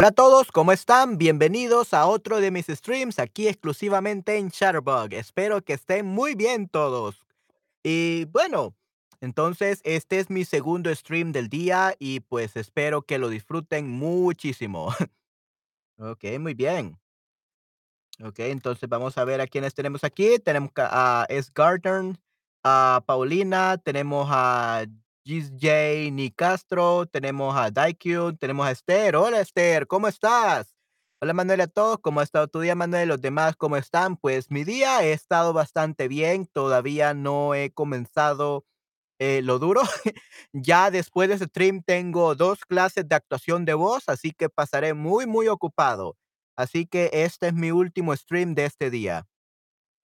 Hola a todos, ¿cómo están? Bienvenidos a otro de mis streams aquí exclusivamente en Shutterbug. Espero que estén muy bien todos. Y bueno, entonces este es mi segundo stream del día y pues espero que lo disfruten muchísimo. Ok, muy bien. Ok, entonces vamos a ver a quiénes tenemos aquí. Tenemos a S. Gardner, a Paulina, tenemos a GJ Nicastro, tenemos a Daikyun, tenemos a Esther. Hola Esther, ¿cómo estás? Hola Manuel a todos, ¿cómo ha estado tu día Manuel? Los demás, ¿cómo están? Pues mi día ha estado bastante bien, todavía no he comenzado eh, lo duro. ya después de ese stream tengo dos clases de actuación de voz, así que pasaré muy, muy ocupado. Así que este es mi último stream de este día.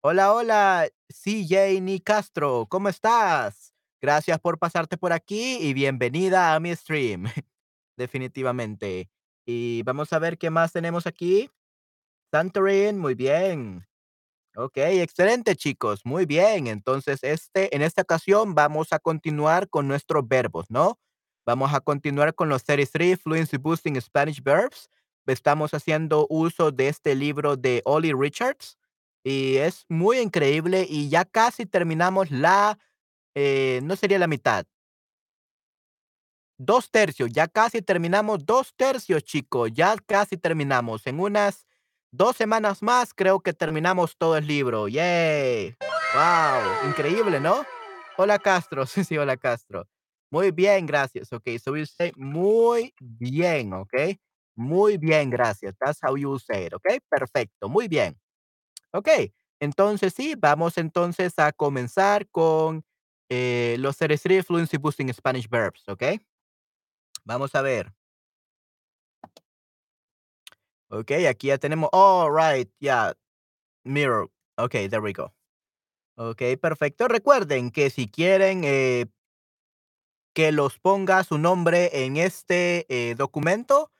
Hola, hola, CJ Nicastro, ¿cómo estás? Gracias por pasarte por aquí y bienvenida a mi stream. Definitivamente. Y vamos a ver qué más tenemos aquí. Santorin, muy bien. Okey, excelente, chicos, muy bien. Entonces, este en esta ocasión vamos a continuar con nuestros verbos, ¿no? Vamos a continuar con los 33 Fluency Boosting Spanish Verbs. Estamos haciendo uso de este libro de Ollie Richards, y es muy increíble, y ya casi terminamos la, eh, no sería la mitad 2/3, ya casi terminamos 2/3, chicos, ya casi terminamos. En unas 2 semanas más creo que terminamos todo el libro. Yay. Guau, increíble, ¿no? Hola, Castro. Sí, sí, hola, Castro. Muy bien, gracias. Okey, so we say muy bien, okey. Muy bien, gracias. That's how you say it, okey. Perfecto, muy bien. Okey, entonces sí, vamos entonces a comenzar con, eh, los 33 Fluency Boosting Spanish Verbs, ¿okey? Vamos a ver. Okey, aquí ya tenemos all right, yeah, mirror. Okey, there we go. Okey, perfecto. Recuerden que si quieren, eh que los ponga su nombre en este, eh, documento,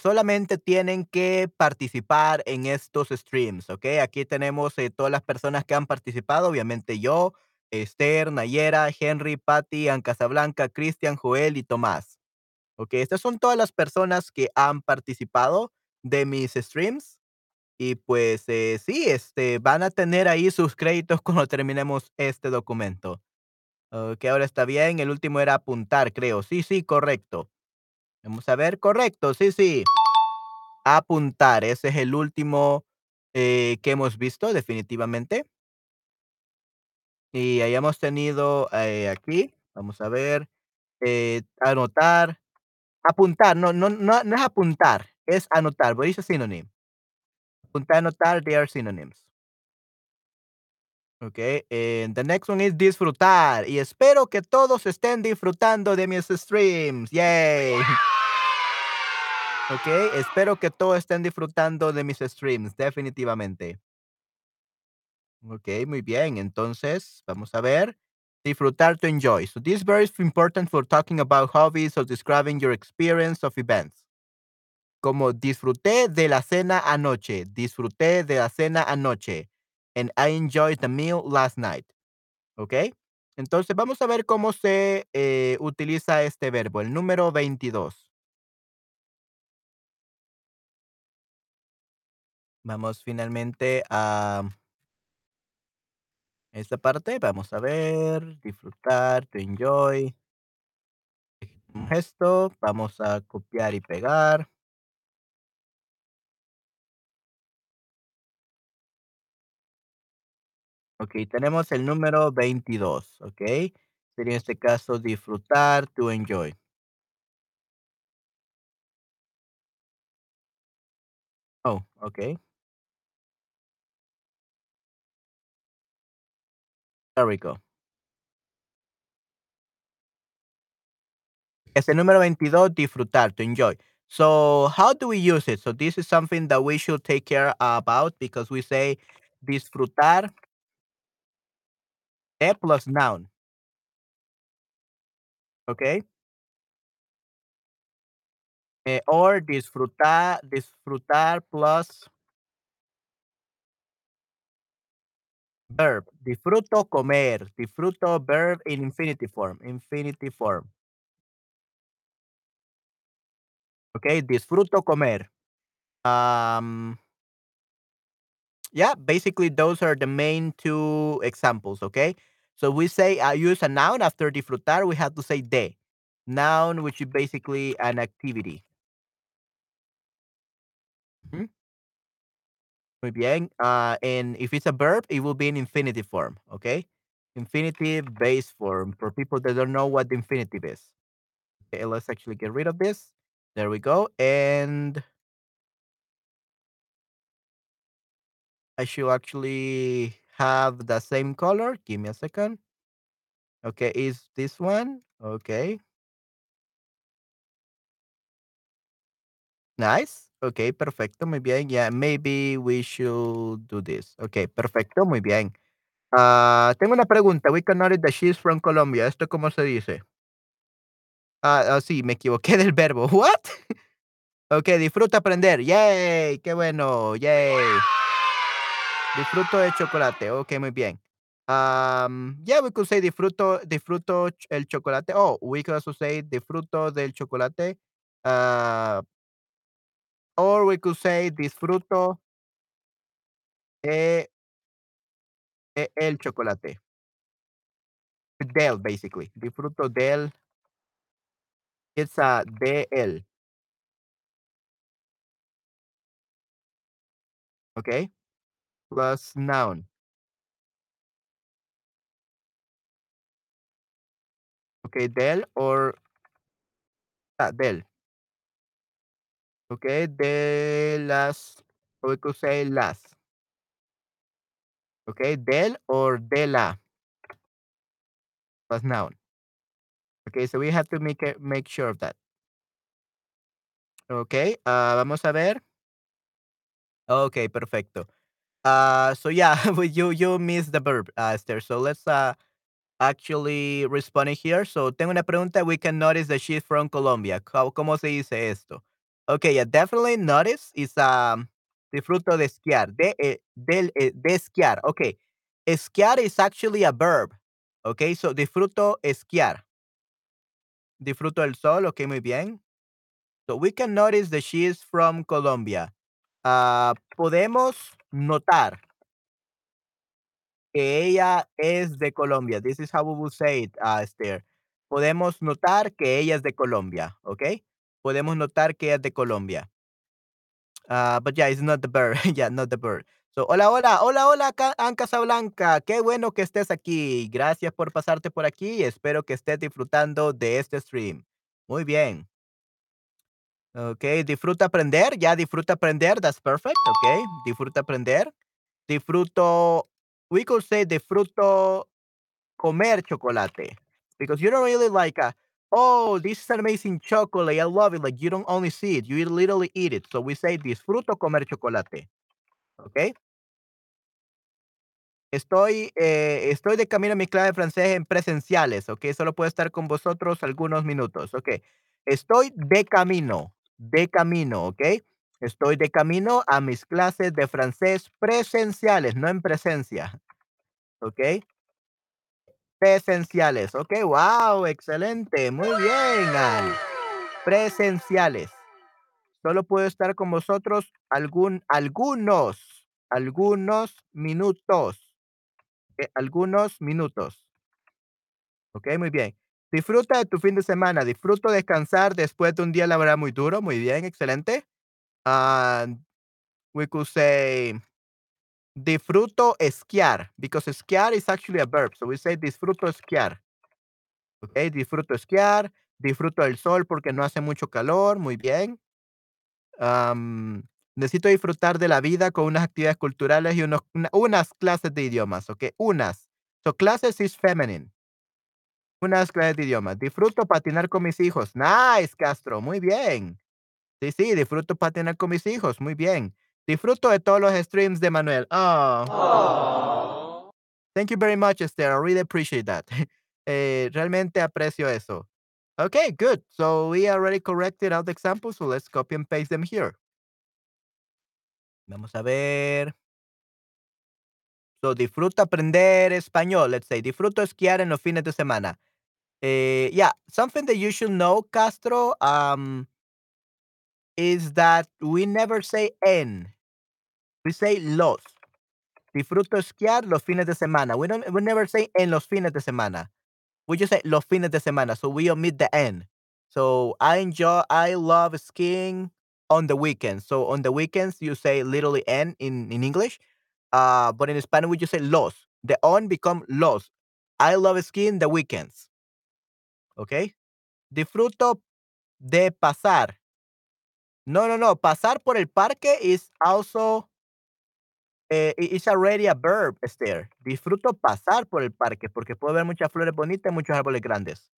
solamente tienen que participar en estos streams, ¿okey? Aquí tenemos, todas las personas que han participado, obviamente yo, Esther, Nayera, Henry, Patty, Ann Casablanca, Cristian, Joel y Tomás. Okey, estas son todas las personas que han participado de mis streams. Y pues, eh, sí, este, van a tener ahí sus créditos cuando terminemos este documento. Okey, ahora está bien, el último era apuntar, creo. Sí, sí, correcto. Vamos a ver, correcto, sí, sí. Apuntar, ese es el último, eh, que hemos visto definitivamente. Y hayamos tenido, eh, aquí, vamos a ver, eh, anotar, apuntar, no no no no es apuntar, es anotar, what is a synonym? Apuntar, anotar, they are synonyms. Okey, and the next one is disfrutar, y espero que todos estén disfrutando de mis streams, yay. Okey, espero que todos estén disfrutando de mis streams, definitivamente. Okey, muy bien. Entonces, vamos a ver, disfrutar, to enjoy. So this verb is important for talking about hobbies or describing your experience of events. Como disfruté de la cena anoche, disfruté de la cena anoche, and I enjoyed the meal last night. ¿Okey? Entonces, vamos a ver cómo se, eh, utiliza este verbo, el número 22. Vamos finalmente a esta parte, vamos a ver, disfrutar, to enjoy. Un gesto, vamos a copiar y pegar. Okey, tenemos el número 22, ¿okey? Sería en este caso disfrutar, to enjoy. Oh, okey. There we go. Es el número 22, disfrutar, to enjoy. So, how do we use it? So, this is something that we should take care about because we say disfrutar E plus noun. Okay. Eh, or disfrutar disfrutar plus verb. Disfruto comer, disfruto verb in infinitive form infinitive form. Okay, disfruto comer. Um, yeah, basically those are the main two examples. Okay, so we say I use a noun after disfrutar. We have to say de noun, which is basically an activity. Muy bien. Uh, and if it's a verb, it will be in infinitive form. Okay, infinitive base form for people that don't know what the infinitive is. Okay, let's actually get rid of this. There we go. And I should actually have the same color. Give me a second. Okay, is this one? Okay, nice. Okay, perfecto, muy bien. Yeah, maybe we should do this. Okay, perfecto, muy bien. Ah, tengo una pregunta. We can notice that she's from Colombia. ¿Esto cómo se dice? Ah, ah, sí, me equivoqué del verbo. What? Okay, disfruta aprender. Yay, qué bueno. Yay. Disfruto de chocolate. Okay, muy bien. Um, yeah, we could say disfruto, disfruto el chocolate. Oh, we could also say disfruto del chocolate. Uh, or we could say disfruto de el chocolate. Del, basically. Disfruto del. It's a de el. Okay. Plus noun. Okay, del or ah, del. Okay, de las. Or we could say las. Okay, del or de la. Plus noun. Okay, so we have to make it, make sure of that. Okay, ah, vamos a ver. Okay, perfecto. Uh, so yeah, you you missed the verb, uh, Esther. So let's uh actually respond here. So tengo una pregunta. We can notice that she's from Colombia. ¿Cómo, cómo se dice esto? Okay, yeah, definitely notice is um disfruto de esquiar. De eh, eh, de esquiar. Okay, esquiar is actually a verb. Okay, so disfruto esquiar. Disfruto el sol. Okay, muy bien. So we can notice that she is from Colombia. Ah, podemos notar que ella es de Colombia. This is how we will say it, uh, Esther. Podemos notar que ella es de Colombia, ¿ok? Podemos notar que es de Colombia. Ah, but yeah, it's not the bird. yeah, not the bird. So, hola, hola, hola, hola, Ca- Ann Casablanca. Qué bueno que estés aquí. Gracias por pasarte por aquí. Espero que estés disfrutando de este stream. Muy bien. Ok, disfruta aprender. Ya disfruta aprender. That's perfect. Ok, disfruta aprender. Disfruto. We could say disfruto comer chocolate because you don't really like a oh this is amazing chocolate i love it like you don't only see it you literally eat it. So we say disfruto comer chocolate okay estoy eh, estoy de camino a mi clase de francés en presenciales okay solo puedo estar con vosotros algunos minutos okay estoy de camino de camino okay estoy de camino a mis clases de francés presenciales no en presencia okay Presenciales. Ok, wow, excelente. Muy bien, Ann. Presenciales. Solo puedo estar con vosotros algún, algunos, algunos minutos. eh, algunos minutos. Ok, muy bien. Disfruta de tu fin de semana. Disfruto descansar después de un día laboral muy duro. Muy bien, excelente. And we could say disfruto esquiar because esquiar is actually a verb. So we say disfruto esquiar. Okey, disfruto esquiar, disfruto del sol porque no hace mucho calor, muy bien. Necesito disfrutar de la vida con unas actividades culturales y unos una unas clases de idiomas, ¿okey? Unas. So, clases is feminine. Unas clases de idiomas. Disfruto patinar con mis hijos. Nice, Castro, muy bien. Sí, sí, disfruto patinar con mis hijos, muy bien. Disfruto de todos los streams de Manuel. Oh. Thank you very much, Esther. I really appreciate that. Eh, realmente aprecio eso. Okay, good. So we already corrected all the examples, so let's copy and paste them here. Vamos a ver. So disfruto aprender español. Let's say disfruto esquiar en los fines de semana. Eh, yeah, something that you should know, Castro. Um, is that we never say en. We say los. Disfruto esquiar los fines de semana. We don't we never say en los fines de semana. We just say los fines de semana. So we omit the en. So I enjoy I love skiing on the weekends. So on the weekends you say literally en in, in English. Uh, but in Spanish we just say los. The on become los. I love skiing the weekends. Okay? Disfruto de pasar. No, no, no. Pasar por el parque is also eh, it's already a verb, Esther. Disfruto pasar por el parque porque puedo ver muchas flores bonitas y muchos árboles grandes.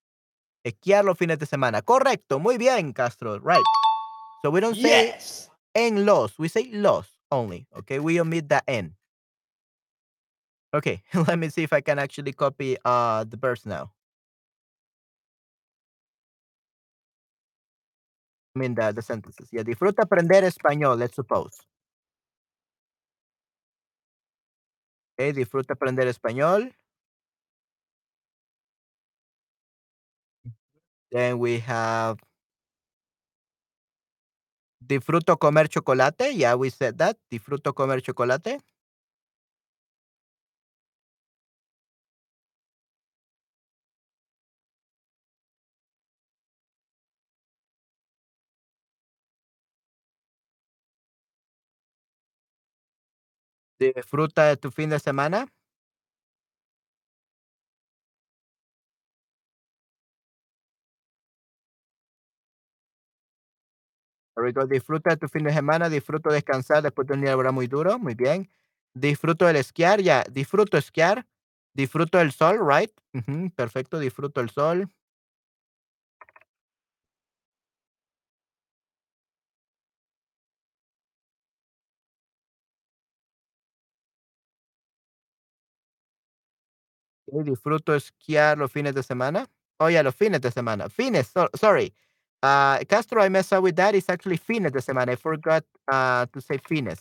Esquiar los fines de semana. Correcto. Muy bien, Castro. Right. So we don't say Yes. en los. We say los only. Okay. We omit the en. Okay. Let me see if I can actually copy uh the verse now. I mean the, the sentences. Yeah. Disfruta aprender español, let's suppose. Okay. Disfruta aprender español. Then we have disfruto comer chocolate. Yeah, we said that. Disfruto comer chocolate. Disfruta de tu fin de semana. Disfruta de tu fin de semana. Disfruto descansar después de un día muy duro. Muy bien. Disfruto del esquiar. Ya. Disfruto esquiar. Disfruto del sol, right? Perfecto. Disfruto el sol. Ok, Disfruto esquiar los fines de semana. Oh, yeah, los fines de semana. Fines, so- sorry. Uh, Castro, I messed up with that. It's actually fines de semana. I forgot uh, to say fines.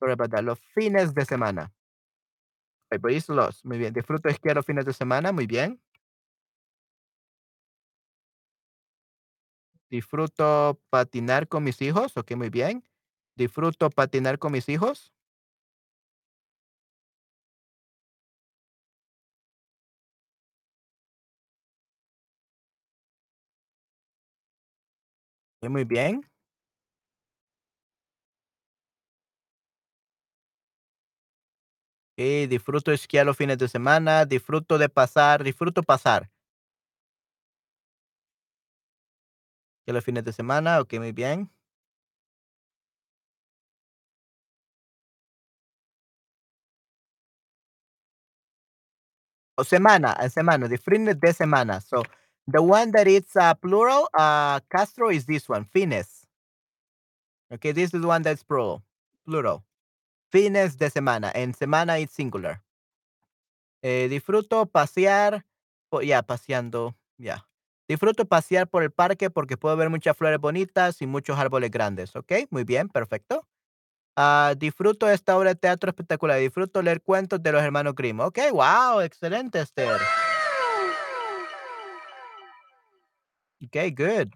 Sorry about that. Los fines de semana. But it's los. Muy bien. Disfruto esquiar los fines de semana. Muy bien. Disfruto patinar con mis hijos. Ok, muy bien. Disfruto patinar con mis hijos. Muy bien. Ok, disfruto esquiar los fines de semana. Disfruto de pasar. Disfruto pasar. Que los fines de semana. Ok, muy bien. O semana, a semana, the fines de semana. So the one that it's uh, plural, uh, Castro is this one, fines. Okay, this is the one that's plural. Plural. Fines de semana. En semana it's singular. Eh, disfruto pasear, po- ya, paseando, ya. Disfruto pasear por el parque porque puedo ver muchas flores bonitas y muchos árboles grandes. Ok, muy bien, perfecto. Ah, disfruto esta obra de teatro espectacular. Disfruto leer cuentos de los hermanos Grimm. Ok, wow, excelente, Esther. Ok, good.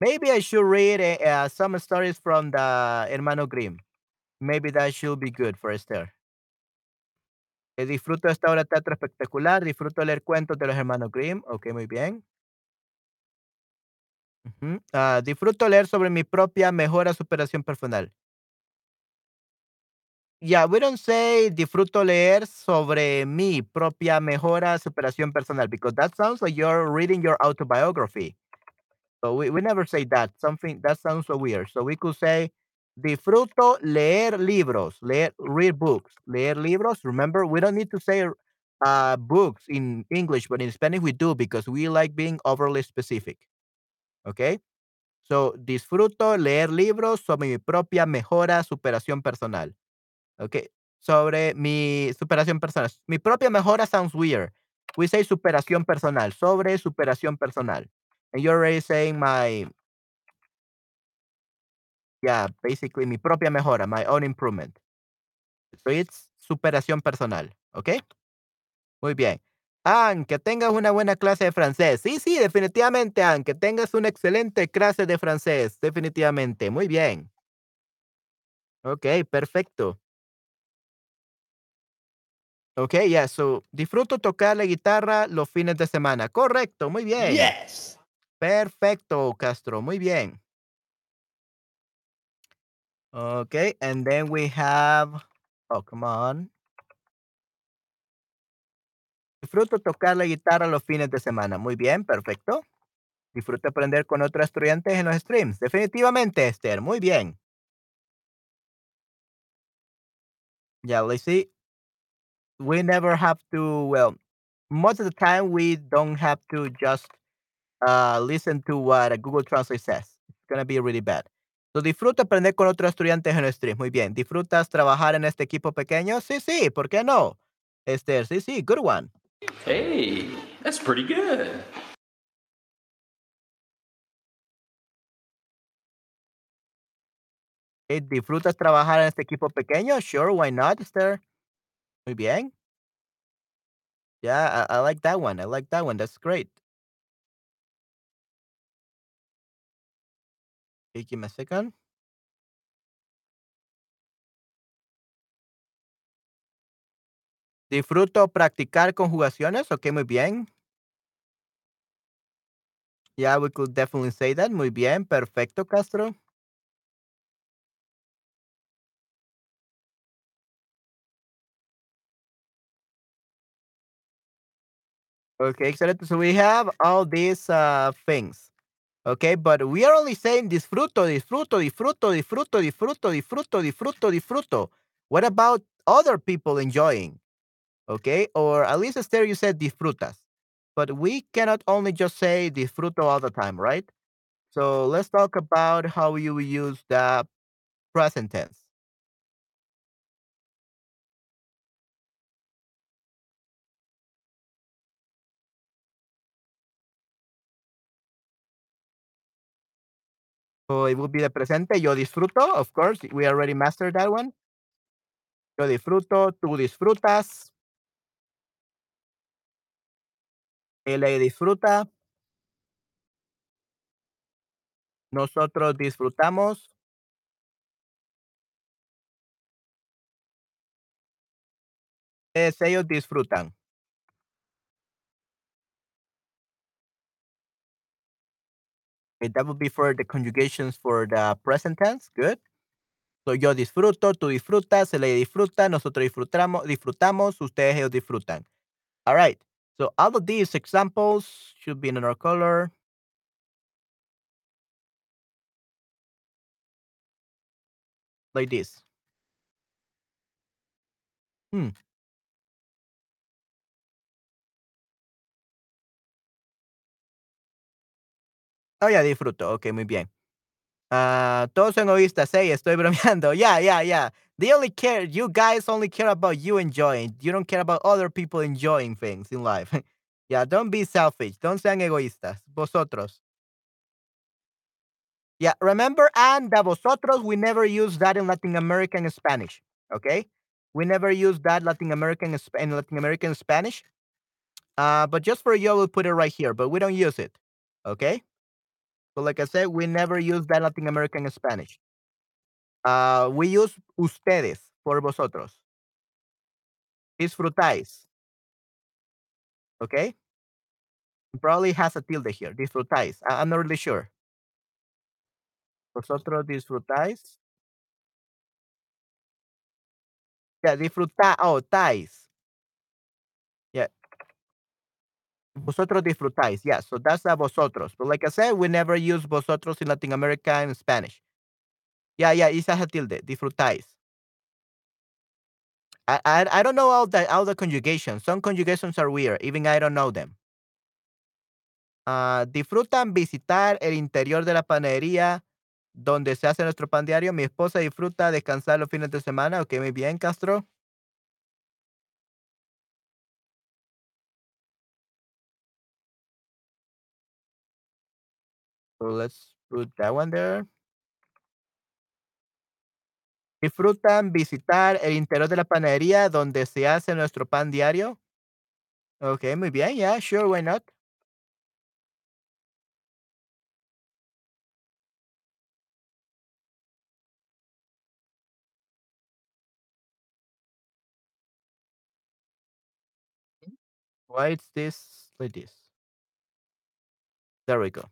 Maybe I should read uh, uh, some stories from the Hermano Grimm. Maybe that should be good for Esther. Eh, disfruto esta obra de teatro espectacular. Disfruto leer cuentos de los hermanos Grimm. Ok, muy bien. Ujú. Ah, disfruto leer sobre mi propia mejora, superación personal. Yeah, we don't say disfruto leer sobre mi propia mejora, superación personal because that sounds like you're reading your autobiography. So we, we never say that. Something that sounds so weird. So we could say disfruto leer libros, leer read books, leer libros. Remember, we don't need to say uh, books in English, but in Spanish we do because we like being overly specific. Okay? So disfruto leer libros sobre mi propia mejora, superación personal. Okay? Sobre mi superación personal. Mi propia mejora sounds weird. We say superación personal, sobre superación personal. And you're already saying my Yeah, basically mi propia mejora, my own improvement. So it's superación personal, ¿ok? Muy bien. Ann, que tengas una buena clase de francés. Sí, sí, definitivamente, Ann, que tengas una excelente clase de francés, definitivamente. Muy bien. Okey, perfecto. Okey, yeah, so, disfruto tocar la guitarra los fines de semana. Correcto, muy bien. Yes. Perfecto, Castro, muy bien. Okey, and then we have oh, come on. Disfruto tocar la guitarra los fines de semana. Muy bien, perfecto. Disfruto aprender con otros estudiantes en los streams. Definitivamente, Esther, muy bien. Yeah, let's see. We never have to well, most of the time we don't have to just, uh, listen to what a Google Translate says. It's gonna be really bad. So, disfruto aprender con otros estudiantes en los streams. Muy bien. ¿Disfrutas trabajar en este equipo pequeño? Sí, sí, ¿por qué no? Esther, sí, sí, good one. Hey, that's pretty good. ¿disfrutas trabajar en este equipo pequeño? Sure, why not, Esther? Muy bien. Yeah, I I like that one, I like that one, that's great. Give me a second. Disfruto practicar conjugaciones. Okey, muy bien. Yeah, we could definitely say that. Muy bien, perfecto, Castro. Okay, excelente. So we have all these, uh, things. Okay, but we are only saying disfruto, disfruto, disfruto, disfruto, disfruto, disfruto, disfruto, disfruto. What about other people enjoying? Okay, or at least Esther, you said disfrutas. But we cannot only just say disfruto all the time, right? So let's talk about how you use the present tense. So it would be the presente. Yo disfruto, of course, we already mastered that one. Yo disfruto, tú disfrutas. Él disfruta. Nosotros disfrutamos. Ellos disfrutan. Okay, that would be for the conjugations for the present tense. Good. So yo disfruto, tú disfrutas, él ella disfruta, nosotros disfrutamos, disfrutamos, ustedes ellos disfrutan. All right. So all of these examples should be in another color. Like this. Hmm. Oh, yeah, disfruto. Okey, muy bien. Ah, todos son egoístas. Hey, estoy bromeando. Yeah, yeah, yeah. They only care you guys only care about you enjoying. You don't care about other people enjoying things in life. Yeah, don't be selfish. Don't sean egoístas. Vosotros. Yeah, remember, and that vosotros, we never use that in Latin American Spanish, okay? We never use that Latin American in Latin American Spanish. Uh, but just for you, I will put it right here, but we don't use it, okay? So like I said, we never use that Latin American Spanish. Uh, we use ustedes for vosotros. Disfrutáis. Okay? Probably has a tilde here. Disfrutáis. I I'm not really sure. Vosotros disfrutáis. Yeah, disfruta oh, tais. Vosotros disfrutáis. Yeah, so that's a vosotros. But like I said, we never use vosotros in Latin America and Spanish. Yeah, yeah, it has a tilde. Disfrutáis. I I I don't know all the all the conjugations. Some conjugations are weird. Even I don't know them. Ah, disfrutan visitar el interior de la panadería donde se hace nuestro pan diario. Mi esposa disfruta descansar los fines de semana. Okey, muy bien, Castro. So let's put that one there. Disfrutan visitar el interior de la panadería donde se hace nuestro pan diario. Okey, muy bien. Yeah, sure, why not? Why is this like this? There we go.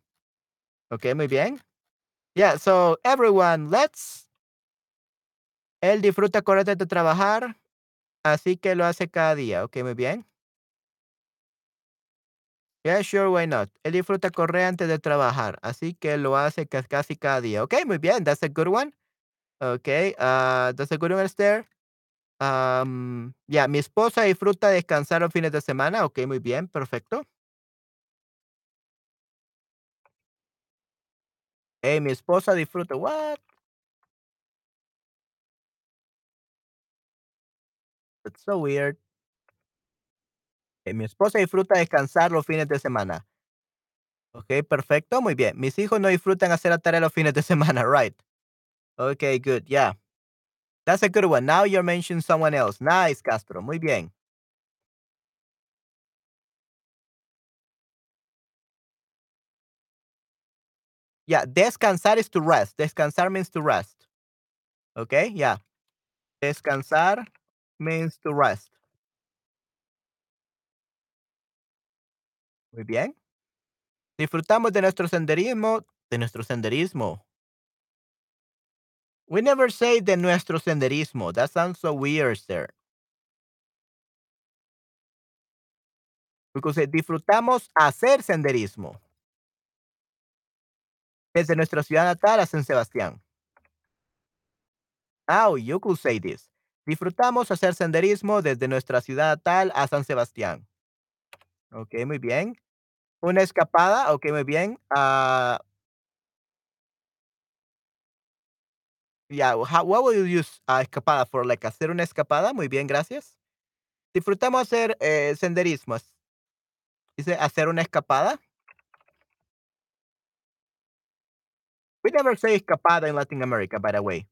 Okey, muy bien. Yeah, so everyone, let's Él disfruta correr antes de trabajar, así que lo hace cada día. Okey, muy bien. Yeah, sure, why not? Él disfruta correr antes de trabajar, así que lo hace ca casi cada día. Okey, muy bien, that's a good one. Okey, ah, that's a good one, Esther. Am, ya, mi esposa disfruta descansar los fines de semana. Okey, muy bien, perfecto. Eh, mi esposa disfruta what? That's so weird. Eh, mi esposa disfruta descansar los fines de semana. Okey, perfecto, muy bien. Mis hijos no disfrutan hacer la tarea los fines de semana, right. Okay, good, yeah. That's a good one. Now you're mentioning someone else. Nice, Castro, muy bien. Yeah, descansar is to rest. Descansar means to rest. Okay, yeah. Descansar means to rest. Muy bien. Disfrutamos de nuestro senderismo de nuestro senderismo. We never say de nuestro senderismo. That sounds so weird, sir. Because disfrutamos hacer senderismo. Desde nuestra ciudad natal a San Sebastián. Oh, you could say this. Disfrutamos hacer senderismo desde nuestra ciudad natal a San Sebastián. Okey, muy bien. Una escapada, okey, muy bien. Ah Yeah, how what will you use, ah, escapada for, like, hacer una escapada? Muy bien, gracias. Disfrutamos hacer, eh, senderismos. Dice hacer una escapada. We never say escapada in Latin America, by the way.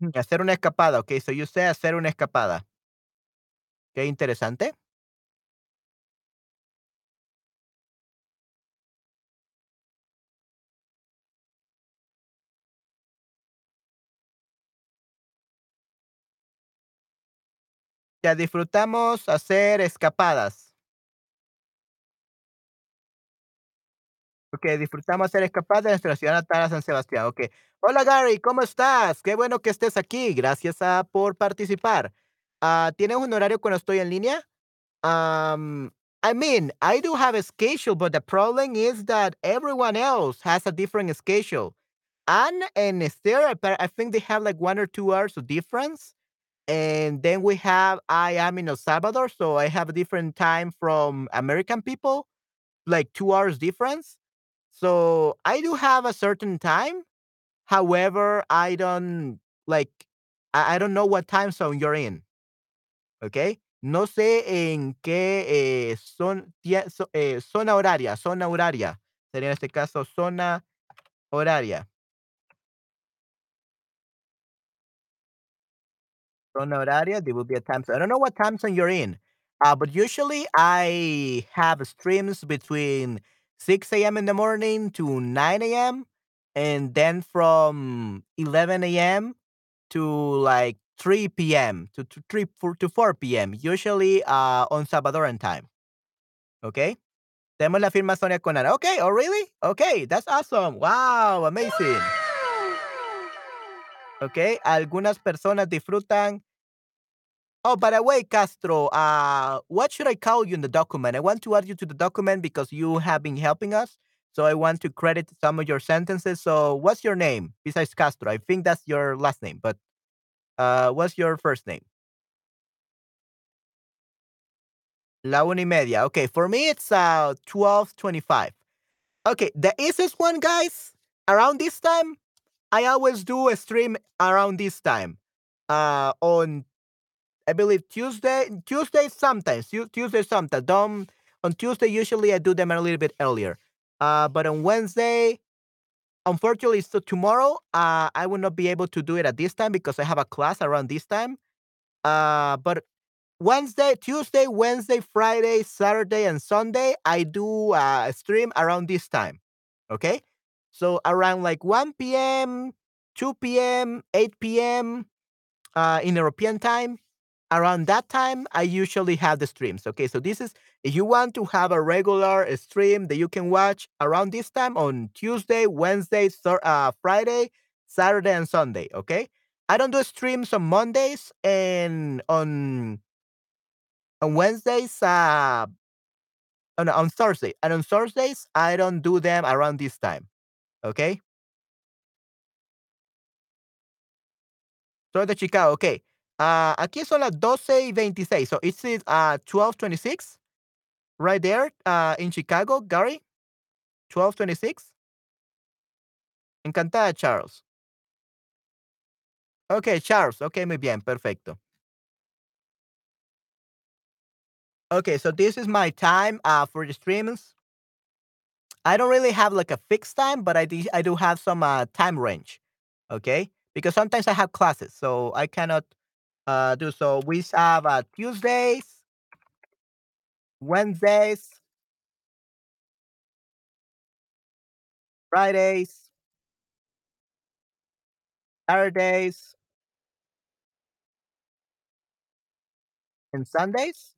Mm, hacer una escapada, okey, so you say hacer una escapada. Qué interesante. Ya disfrutamos hacer escapadas. Okey, disfrutamos hacer escapadas de nuestra ciudad natal a San Sebastián, okey. Hola, Gary, ¿cómo estás? Qué bueno que estés aquí. Gracias, ah, por participar. Ah, ¿tienes un horario cuando estoy en línea? Um, I mean, I do have a schedule, but the problem is that everyone else has a different schedule. Anne and Esther, I think they have like 1 or 2 hours of difference. And then we have I am in El Salvador, so I have a different time from American people, like 2 hours difference. So, I do have a certain time. However, I don't like I I don't know what time zone you're in. ¿okay? No sé en qué, eh, zon tie zo eh, zona horaria zona horaria. Sería en este caso zona horaria. Zona horaria, there will be a time zone. I don't know what time zone you're in, uh, but usually I have streams between 6 AM in the morning to 9 AM, and then from 11 AM to, like, 3 PM to to 3 4 to 4 PM, usually, uh, on Salvadoran time. Okay. Tenemos la firma Sonia con Okay. Oh, really? Okay. that's awesome. Wow, amazing. Okey, algunas personas disfrutan Oh, by the way, Castro, uh, what should I call you in the document? I want to add you to the document because you have been helping us, so I want to credit some of your sentences. So, what's your name besides Castro? I think that's your last name, but, uh, what's your first name? La una y media. Okay, for me, it's, uh, 12:25. Okay, the easiest one, guys, around this time, I always do a stream around this time, uh, on I believe Tuesday Tuesday sometimes, Tuesday sometimes, on Tuesday, usually I do them a little bit earlier. Uh, but on Wednesday, unfortunately, so tomorrow, uh, I will not be able to do it at this time because I have a class around this time. Uh, but Wednesday, Tuesday, Wednesday, Friday, Saturday, and Sunday, I do uh, stream around this time. Okay, so around like 1 p.m., 2 p.m., 8 p.m. Uh, in European time. Around that time, I usually have the streams. Okay, so this is if you want to have a regular stream that you can watch around this time on Tuesday, Wednesday, uh, Friday, Saturday, and Sunday. Okay, I don't do streams on Mondays and on on Wednesdays. Uh, on, on Thursday and on Thursdays, I don't do them around this time. Okay, soy de Chicago. Okay, ah, aquí son las doce y veintiséis. So it's uh, 12:26 right there uh, in Chicago, Gary. 12:26. Encantada, Charles. Okay, Charles. Okay, muy bien, perfecto. Okay, so this is my time uh, for the streams. I don't really have like a fixed time, but I do, I do have some uh, time range. Okay, because sometimes I have classes, so I cannot uh, do so. We have uh, Tuesdays, Wednesdays, Fridays, Saturdays, and Sundays.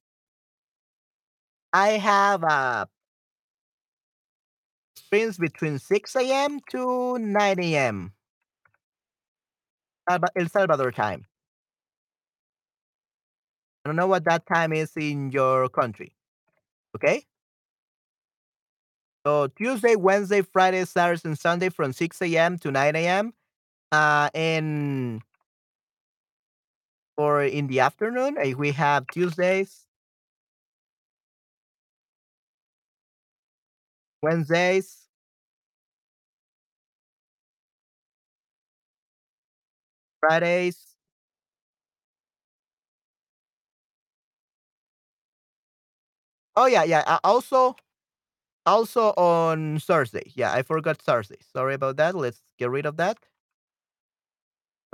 I have uh, streams between 6 a.m. to 9 a.m. El Salvador time. I don't know what that time is in your country. Okay. So Tuesday, Wednesday, Friday, Saturday, and Sunday from 6 a.m. to 9 a.m. Uh, and for in the afternoon, uh, we have Tuesdays, Wednesdays, Fridays. Oh yeah, yeah. Uh, also, also on Thursday. Yeah, I forgot Thursday. Sorry about that. Let's get rid of that.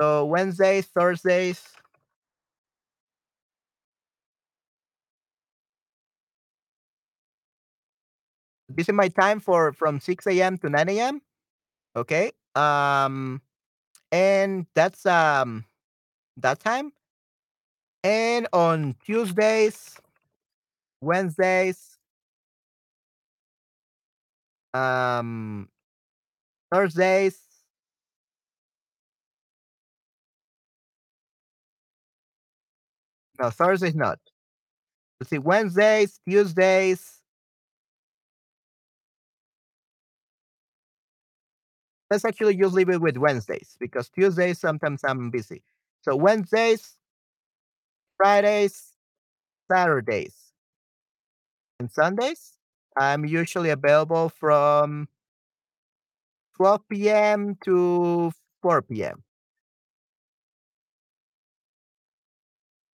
So Wednesdays, Thursdays. This is my time for from 6 a.m. to 9 a.m. Okay. Um, and that's um that time. And on Tuesdays, Wednesdays, um, Thursdays. No, Thursdays not. Let's see, Wednesdays, Tuesdays. Let's actually just leave it with Wednesdays because Tuesdays sometimes I'm busy. So Wednesdays, Fridays, Saturdays, and Sundays. I'm usually available from 12 p.m. to 4 p.m.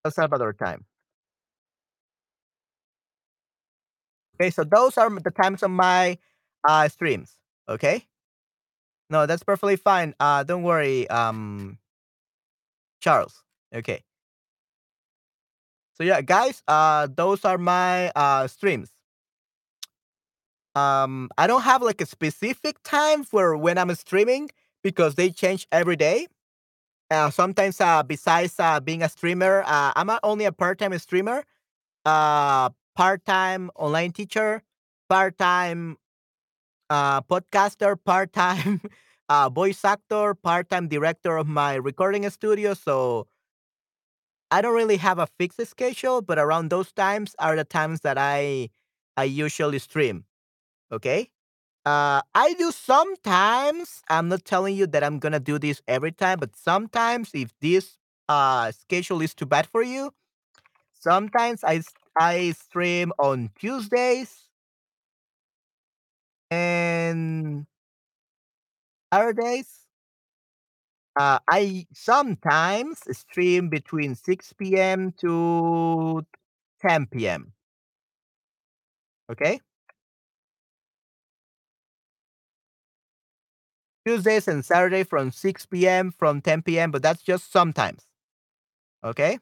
El Salvador time. Okay, so those are the times of my uh streams. Okay. No, that's perfectly fine. Uh, don't worry, um, Charles. Okay. So yeah, guys, uh, those are my uh streams. Um, I don't have like a specific time for when I'm streaming because they change every day. Uh, sometimes, uh, besides uh, being a streamer, uh, I'm only a part-time streamer, uh, part-time online teacher, part-time uh, podcaster, part-time uh, voice actor, part-time director of my recording studio. So I don't really have a fixed schedule, but around those times are the times that I I usually stream. Okay. Uh, I do sometimes. I'm not telling you that I'm gonna do this every time, but sometimes if this uh schedule is too bad for you, sometimes I I stream on Tuesdays and Saturdays. Uh, I sometimes stream between 6 p.m. to 10 p.m. Okay. Tuesdays and Saturday from 6 PM, from 10 PM, but that's just sometimes. Okay?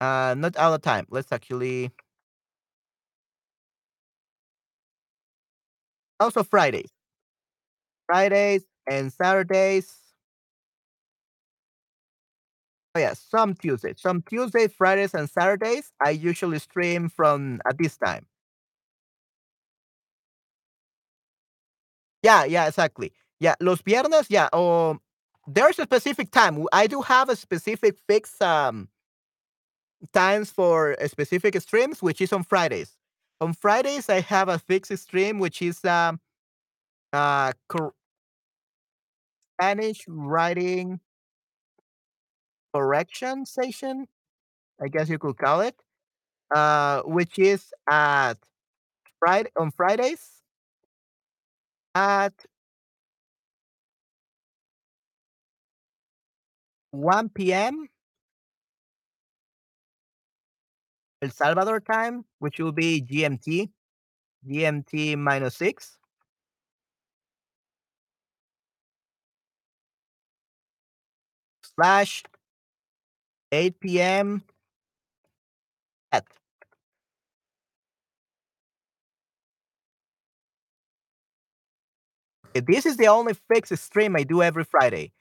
Uh, not all the time. Let's actually Also Fridays. Fridays and Saturdays. Oh, yeah, some Tuesdays. Some Tuesdays, Fridays, and Saturdays, I usually stream from at this time. Yeah, yeah, exactly. Yeah, los viernes, yeah, or there's a specific time. I do have a specific fixed um times for specific streams, which is on Fridays. On Fridays, I have a fixed stream, which is um uh Spanish writing correction session, I guess you could call it, uh, which is at Friday on Fridays at 1 p.m. El Salvador time, which will be GMT, GMT minus six. Slash 8 p.m. at This is the only fixed stream I do every Friday.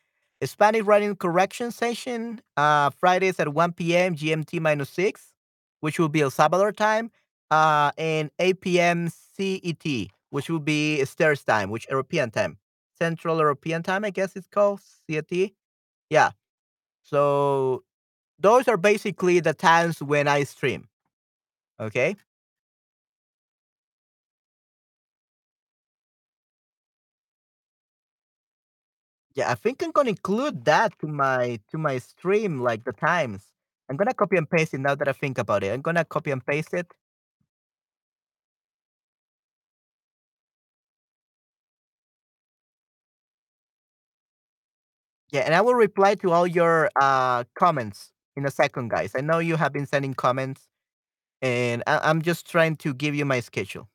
Spanish writing correction session, uh, Fridays at 1 p.m. GMT minus 6, which will be El Salvador time, uh, and 8 p.m. CET, which will be Stairs time, which European time. Central European time, I guess it's called CET. Yeah. So those are basically the times when I stream. Okay. Yeah, I think I'm gonna include that to my to my stream, like the times. I'm gonna copy and paste it now that I think about it. I'm gonna copy and paste it. Yeah, and I will reply to all your uh comments in a second, guys. I know you have been sending comments, and I- I'm just trying to give you my schedule.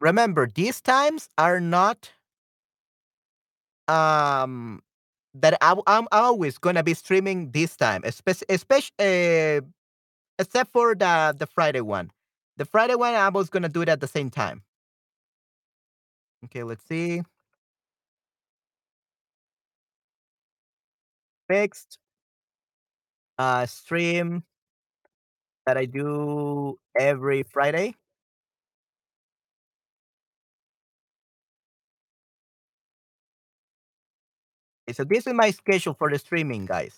Remember, these times are not um that I, am always gonna be streaming this time, especially, especially uh, except for the the Friday one. The Friday one, I was gonna do it at the same time. Okay, let's see. Fixed uh stream that I do every Friday. Okay, so this is my schedule for the streaming, guys.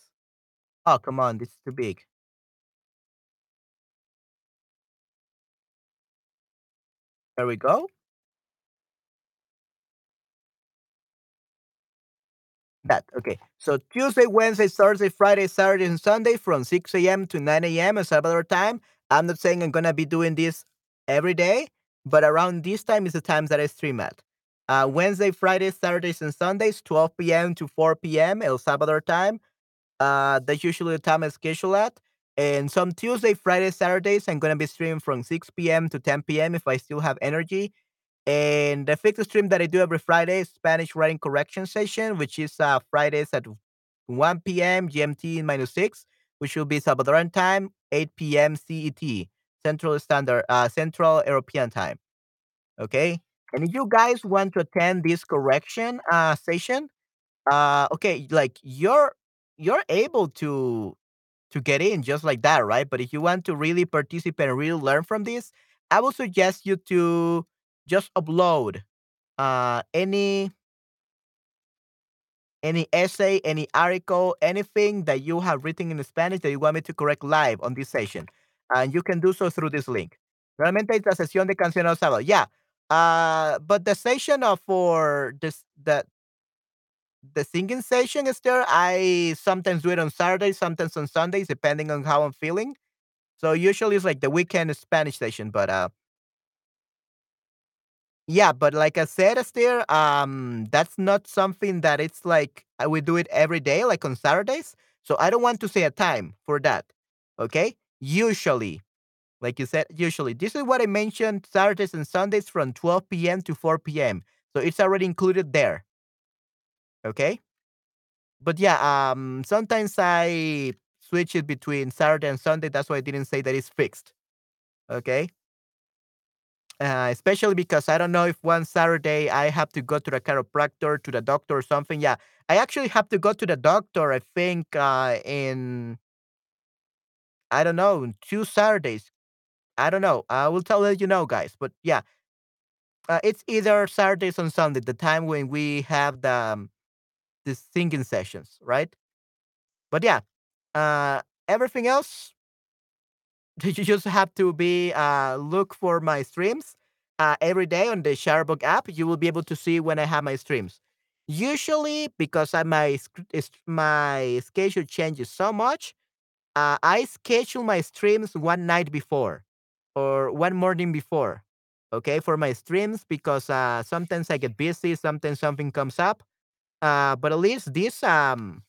Oh, come on, this is too big. There we go. That okay. So Tuesday, Wednesday, Thursday, Friday, Saturday, and Sunday from 6 a.m. to 9 a.m. El Salvador time. I'm not saying I'm gonna be doing this every day, but around this time is the time that I stream at. Uh, Wednesday, Friday, Saturdays, and Sundays, 12 p.m. to 4 p.m. El Salvador time. Uh, that's usually the time I schedule at. And some Tuesday, Friday, Saturdays, I'm gonna be streaming from 6 p.m. to 10 p.m. if I still have energy. And the fixed stream that I do every Friday is Spanish writing correction session, which is uh, Fridays at 1 p.m. GMT minus 6, which will be Salvadoran time, 8 p.m. CET, Central Standard, uh, Central European time. Okay. And if you guys want to attend this correction uh, session, uh, okay, like you're you're able to to get in just like that, right? But if you want to really participate and really learn from this, I would suggest you to just upload uh, any any essay, any article, anything that you have written in Spanish that you want me to correct live on this session. And you can do so through this link. Realmente es la sesión de canciones sábado. Yeah. Uh, but the session of for this the the singing session is there. I sometimes do it on Saturdays, sometimes on Sundays, depending on how I'm feeling. So usually it's like the weekend Spanish session, but uh Yeah, but like I said, Esther, um, that's not something that it's like I would do it every day, like on Saturdays. So I don't want to say a time for that. Okay? Usually. Like you said, usually. This is what I mentioned Saturdays and Sundays from 12 p.m. to 4 p.m. So it's already included there. Okay? But yeah, um sometimes I switch it between Saturday and Sunday. That's why I didn't say that it's fixed. Okay? Uh, especially because I don't know if one Saturday I have to go to the chiropractor, to the doctor or something. Yeah, I actually have to go to the doctor, I think, uh, in, I don't know, two Saturdays. I don't know. I will tell you know, guys. But yeah, uh, it's either Saturdays and Sunday, the time when we have the, um, the singing sessions, right? But yeah, uh, everything else you just have to be uh, look for my streams uh, every day on the Sharebook app. You will be able to see when I have my streams. Usually, because I, my my schedule changes so much, uh, I schedule my streams one night before or one morning before. Okay, for my streams because uh, sometimes I get busy, sometimes something comes up. Uh, but at least this um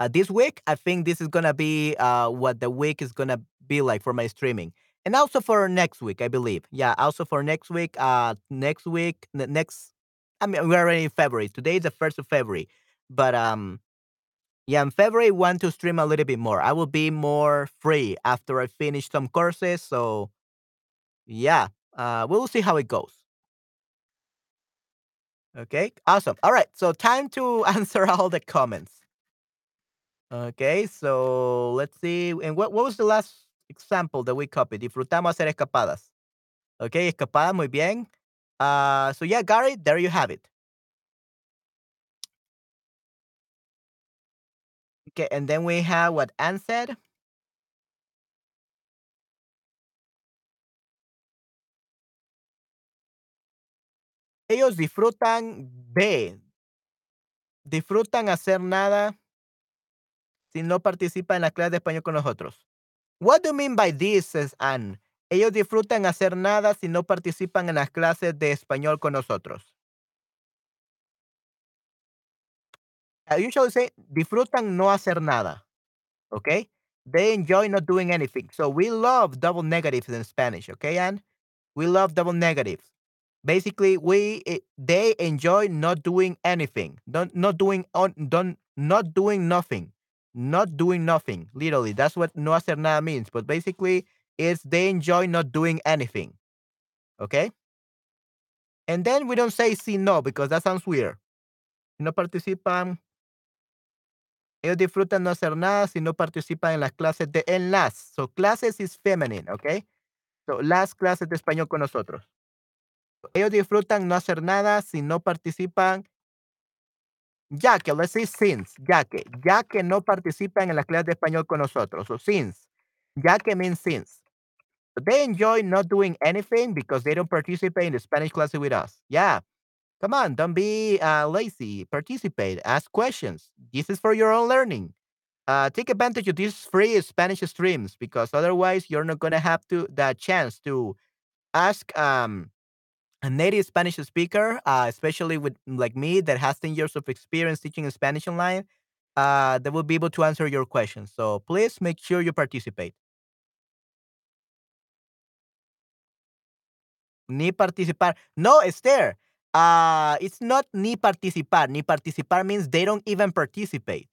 uh, this week, I think this is gonna be uh, what the week is gonna be like for my streaming, and also for next week, I believe. Yeah, also for next week. Uh, next week, next. I mean, we're already in February. Today is the first of February, but um, yeah, in February, want to stream a little bit more. I will be more free after I finish some courses. So yeah, uh, we'll see how it goes. Okay, awesome. All right, so time to answer all the comments. Okay, so let's see. And what, what was the last example that we copied? Disfrutamos hacer escapadas. Okay, escapada, muy bien. Uh, so yeah, Gary, there you have it. Okay, and then we have what Anne said. Ellos disfrutan de, disfrutan hacer nada si no participan en la clase de español con nosotros. What do you mean by this, says Anne? Ellos disfrutan hacer nada si no participan en las clases de español con nosotros. I usually say disfrutan no hacer nada. Okay? They enjoy not doing anything. So we love double negatives in Spanish. Okay, and We love double negatives. Basically, we eh, they enjoy not doing anything. Don't not doing on don't not doing nothing. Not doing nothing. Literally. That's what no hacer nada means. But basically, it's they enjoy not doing anything. Okay? And then we don't say si no because that sounds weird. No participan Ellos disfrutan no hacer nada si no participan en las clases de en las. So classes is feminine, okay? So las clases de español con nosotros. Ellos disfrutan no hacer nada si no participan ya que, let's say since, ya que, ya que no participan en las clases de español con nosotros. So since, ya que means since. They enjoy not doing anything because they don't participate in the Spanish class with us. Yeah. Come on, don't be uh, lazy. Participate. Ask questions. This is for your own learning. Uh, take advantage of these free Spanish streams because otherwise you're not gonna have to the chance to ask um, a native Spanish speaker, uh, especially with like me that has 10 years of experience teaching Spanish online, uh, that will be able to answer your questions. So please make sure you participate. Ni participar. No, Esther. Uh, it's not ni participar. Ni participar means they don't even participate.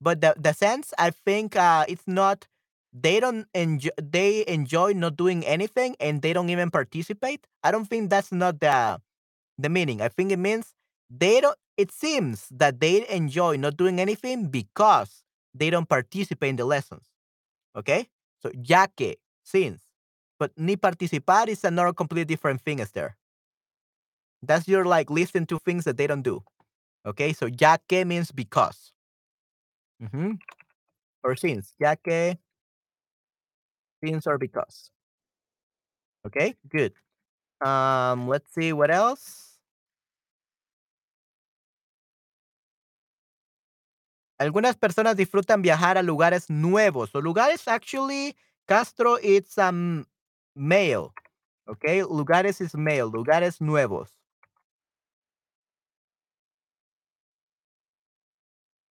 But the, the sense, I think uh, it's not, they don't enjoy, they enjoy not doing anything and they don't even participate. I don't think that's not the, the meaning. I think it means they don't, it seems that they enjoy not doing anything because they don't participate in the lessons. Okay? So, ya que, since. But ni participar is another completely different thing, Esther. That's your like listen to things that they don't do. Okay, so ya que means because. hmm Or since. Ya que, since or because. Okay, good. Um, let's see what else. Algunas personas disfrutan viajar a lugares nuevos. So lugares actually, Castro, it's um male. Okay, lugares is male, lugares nuevos.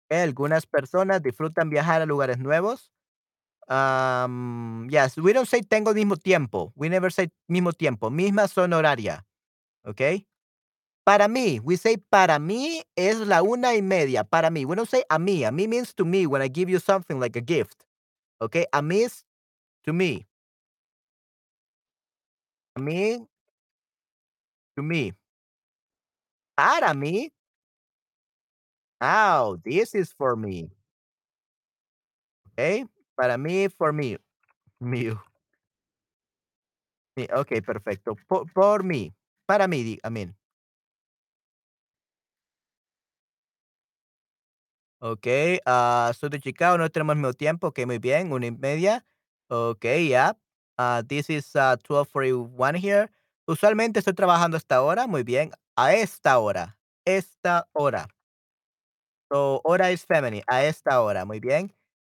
Algunas personas disfrutan viajar a lugares nuevos. Yes, we don't say tengo al mismo tiempo. We never say mismo tiempo. Misma zona horaria. Okay? Para mí, we say para mí es la una y media. Para mí. We don't say a mí. A mí means to me when I give you something like a gift. Okay? A mí to me. A mí, to me. Para mí. Oh, this is for me. Okay? Para mí, for me. Mío. Sí, okey, perfecto. Po por mí, para mí, di mean. Okey, ah, soy de Chicago, no tenemos el mismo tiempo, okey, muy bien, una y media. Okey, yeah. Ah, this is, ah, 12:41 here. Usualmente estoy trabajando a esta hora, muy bien. A esta hora, esta hora. So, hora is feminine, a esta hora, muy bien.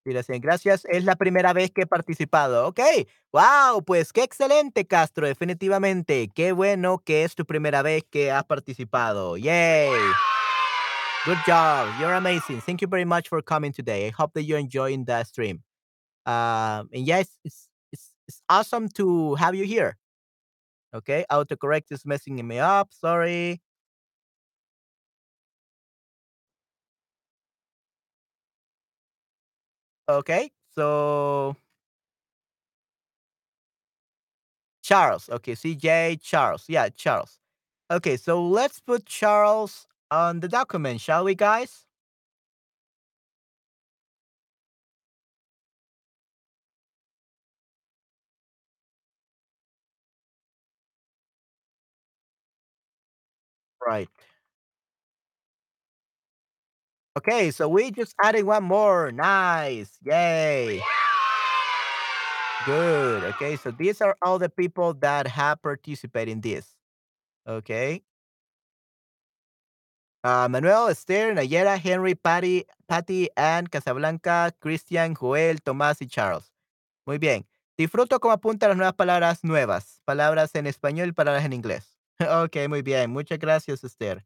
Gracias. Es la primera vez que he participado. Okey, guau, pues qué excelente, Castro, definitivamente. Qué bueno que es tu primera vez que has participado. Yay. Good job. You're amazing. Thank you very much for coming today. I hope that you're enjoying the stream. Um, and yeah, it's it's it's it's awesome to have you here. Okay, autocorrect is messing me up. Sorry. Okay, so Charles. Okay, CJ Charles. Yeah, Charles. Okay, so let's put Charles on the document, shall we, guys? Right. Okay, so we just added one more. Nice. Yay. Good. Okay, so these are all the people that have participated in this. Okay. Uh, Manuel, Esther, Nayera, Henry, Patty, Patty, Ann, Casablanca, Christian, Joel, Tomás y Charles. Muy bien. Disfruto como apunta las nuevas palabras nuevas. Palabras en español y palabras en inglés. ok, muy bien. Muchas gracias, Esther.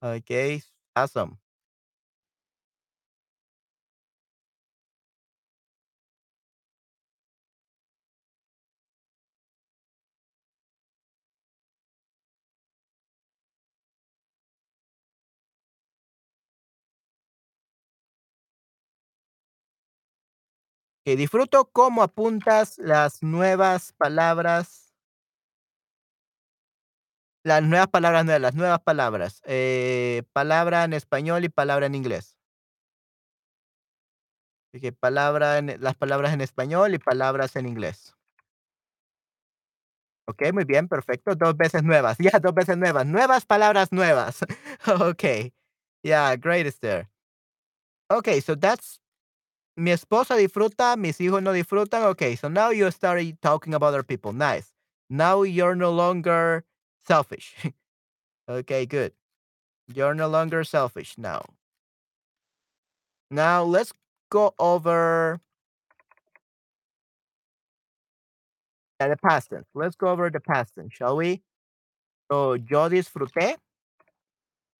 Ok, awesome. Que disfruto cómo apuntas las nuevas palabras. Las nuevas palabras nuevas, las nuevas palabras. Eh, palabra en español y palabra en inglés. Dije palabra en las palabras en español y palabras en inglés. Okey, muy bien, perfecto. 2 veces nuevas. Ya, 2 veces nuevas. Nuevas palabras nuevas. Okey. Yeah, great, Esther. Okay, so that's mi esposa disfruta, mis hijos no disfrutan. Okay, so now you started talking about other people. Nice. Now you're no longer selfish. Okay, good. You're no longer selfish now. Now let's go over uh, the past tense. Let's go over the past tense, shall we? So, yo disfruté.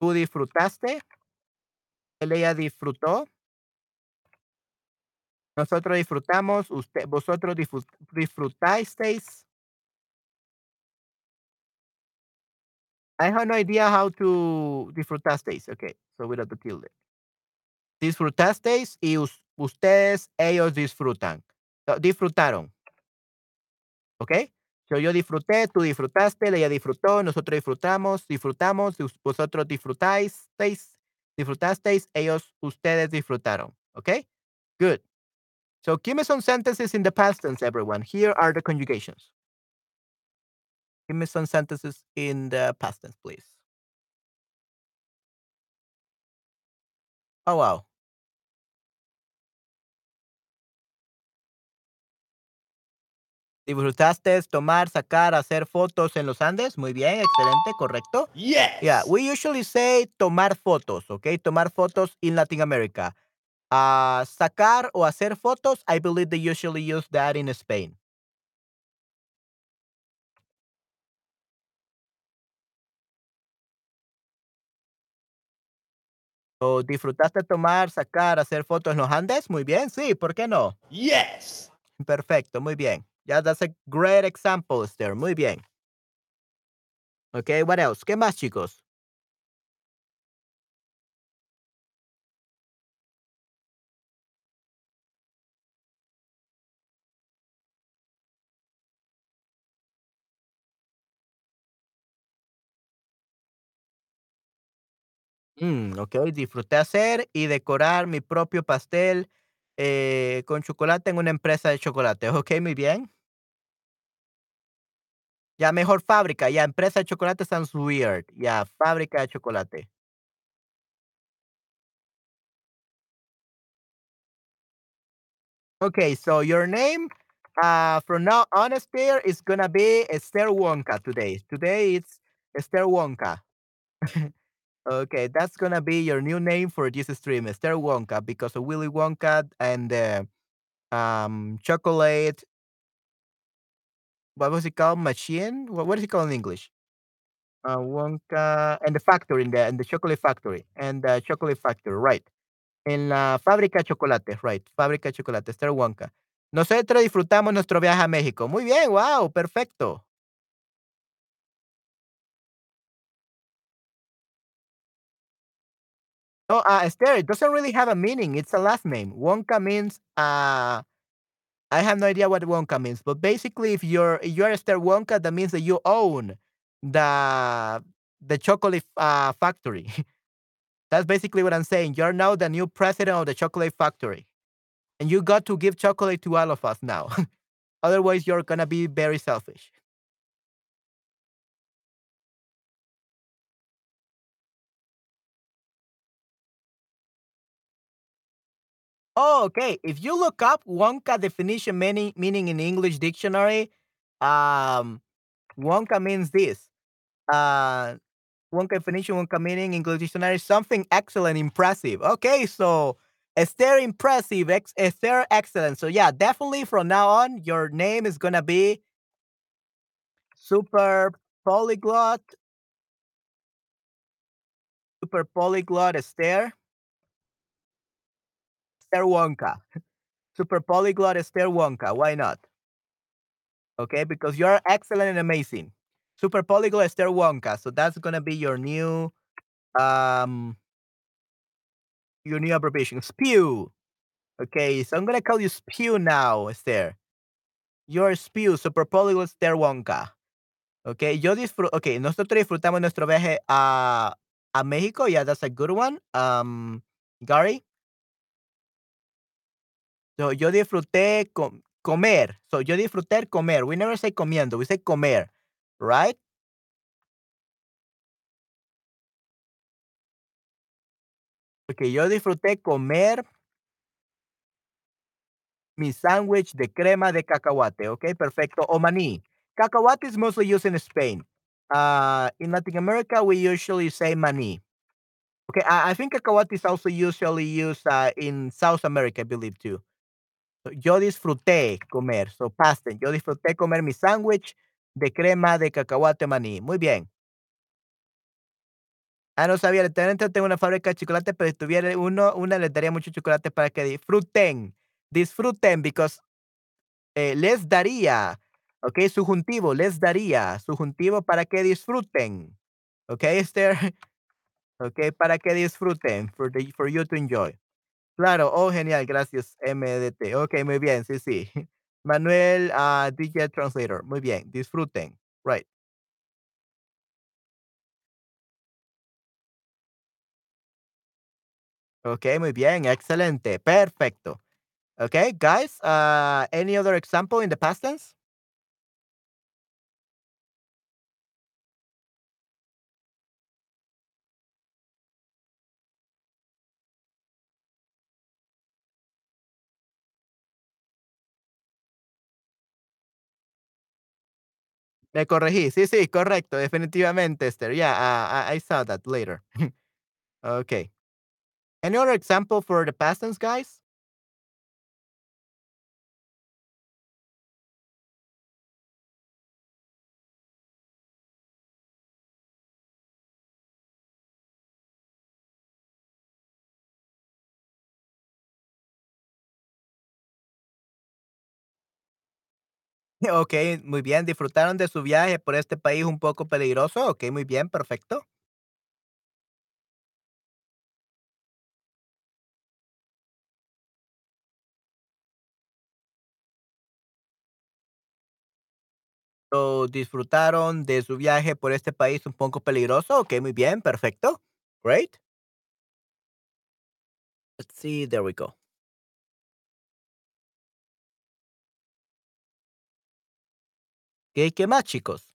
Tú disfrutaste. Él, ella disfrutó. Nosotros disfrutamos. Usted, vosotros disfrut disfrutasteis. I have no idea how to disfrutasteis. Okay, so without the tilde. Disfrutasteis y us ustedes, ellos disfrutan. Disfrutaron. Okay? So yo disfruté, tú disfrutaste, ella disfrutó, nosotros disfrutamos, disfrutamos, vosotros disfrutasteis, disfrutasteis, ellos, ustedes disfrutaron. Okay? Good. So give me some sentences in the past tense, everyone. Here are the conjugations. Give me some sentences in the past tense, please. Oh, wow. Disfrutaste tomar, sacar, hacer fotos en los Andes. Muy bien, excelente, correcto. Yes. Yeah, we usually say tomar fotos, okay? Tomar fotos in Latin America. Uh, sacar o hacer fotos, I believe they usually use that in Spain. ¿O disfrutaste tomar, sacar, hacer fotos en los Andes? Muy bien, sí, ¿por qué no? Yes! Perfecto, muy bien. Yeah, that's a great example, there. Muy bien. Okay, what else? ¿Qué más, chicos? Mm, okey, disfruté hacer y decorar mi propio pastel, eh, con chocolate en una empresa de chocolate. Okey, muy bien. Ya, mejor fábrica, ya, empresa de chocolate sounds weird. Ya, fábrica de chocolate. Okay, so your name, uh, from now on, Esther, is gonna be Esther Wonka today. Today it's Esther Wonka. Okay, that's gonna be your new name for this stream, Esther Wonka, because of Willy Wonka and the um chocolate what was it called? Machine? What what is it called in English? Uh, Wonka and the factory in the and the chocolate factory and the chocolate factory, right. En la fábrica chocolate, right, fábrica de chocolate, Esther Wonka. Nosotros disfrutamos nuestro viaje a México. Muy bien, wow, perfecto. No, uh, Esther, it doesn't really have a meaning. It's a last name. Wonka means, uh, I have no idea what Wonka means, but basically, if you're if you're Esther Wonka, that means that you own the the chocolate uh, factory. That's basically what I'm saying. You're now the new president of the chocolate factory, and you got to give chocolate to all of us now. Otherwise, you're gonna be very selfish. Oh, okay. If you look up Wonka definition meaning meaning in English dictionary, um, Wonka means this. Uh, Wonka definition, Wonka meaning English dictionary, something excellent, impressive. Okay, so Esther impressive, ex- Esther excellent. So yeah, definitely from now on, your name is gonna be super polyglot, super polyglot Esther, Esther Wonka, super polyglot Esther Wonka. Why not? Okay, because you're excellent and amazing. Super polyglot Esther Wonka. So that's gonna be your new um your new abbreviation. Spew. Okay, so I'm gonna call you Spew now, Esther. You're Spew, super polyglot Esther Wonka. Okay, yo disfruto, okay, nosotros disfrutamos nuestro viaje a, a México. Yeah, that's a good one. Um, Gary. So, yo disfruté com- comer. So, yo disfruté comer. We never say comiendo, we say comer, right? Okay, yo disfruté comer mi sándwich de crema de cacahuate. Okay, perfecto. O maní. Cacahuate is mostly used in Spain. Uh, in Latin America, we usually say maní. Okay, I, I think cacahuate is also usually used uh, in South America, I believe too. Yo disfruté comer, so past tense. Yo disfruté comer mi sándwich de crema de cacahuate maní. Muy bien. Ah, no sabía, literalmente tengo una fábrica de chocolate, pero si tuviera uno, una les daría mucho chocolate para que disfruten. Disfruten, because eh, les daría, ok, subjuntivo, les daría, subjuntivo para que disfruten. Ok, Esther, ok, para que disfruten, for you to enjoy. Claro, oh, genial, gracias, MDT. Ok, muy bien, sí, sí. Manuel, uh, DJ Translator, muy bien, disfruten, right. Ok, muy bien, excelente, perfecto. Okay, guys, uh, any other example in the past tense? Me corregí. Sí, sí, correcto, definitivamente, Esther. Yeah, I saw that later. okay. Any other example for the past tense, guys? Okey, muy bien. ¿Disfrutaron de su viaje por este país un poco peligroso? Okey, muy bien, perfecto. So, ¿disfrutaron de su viaje por este país un poco peligroso? Okey, muy bien, perfecto. Great. Let's see, there we go. ¿Qué qué más, chicos?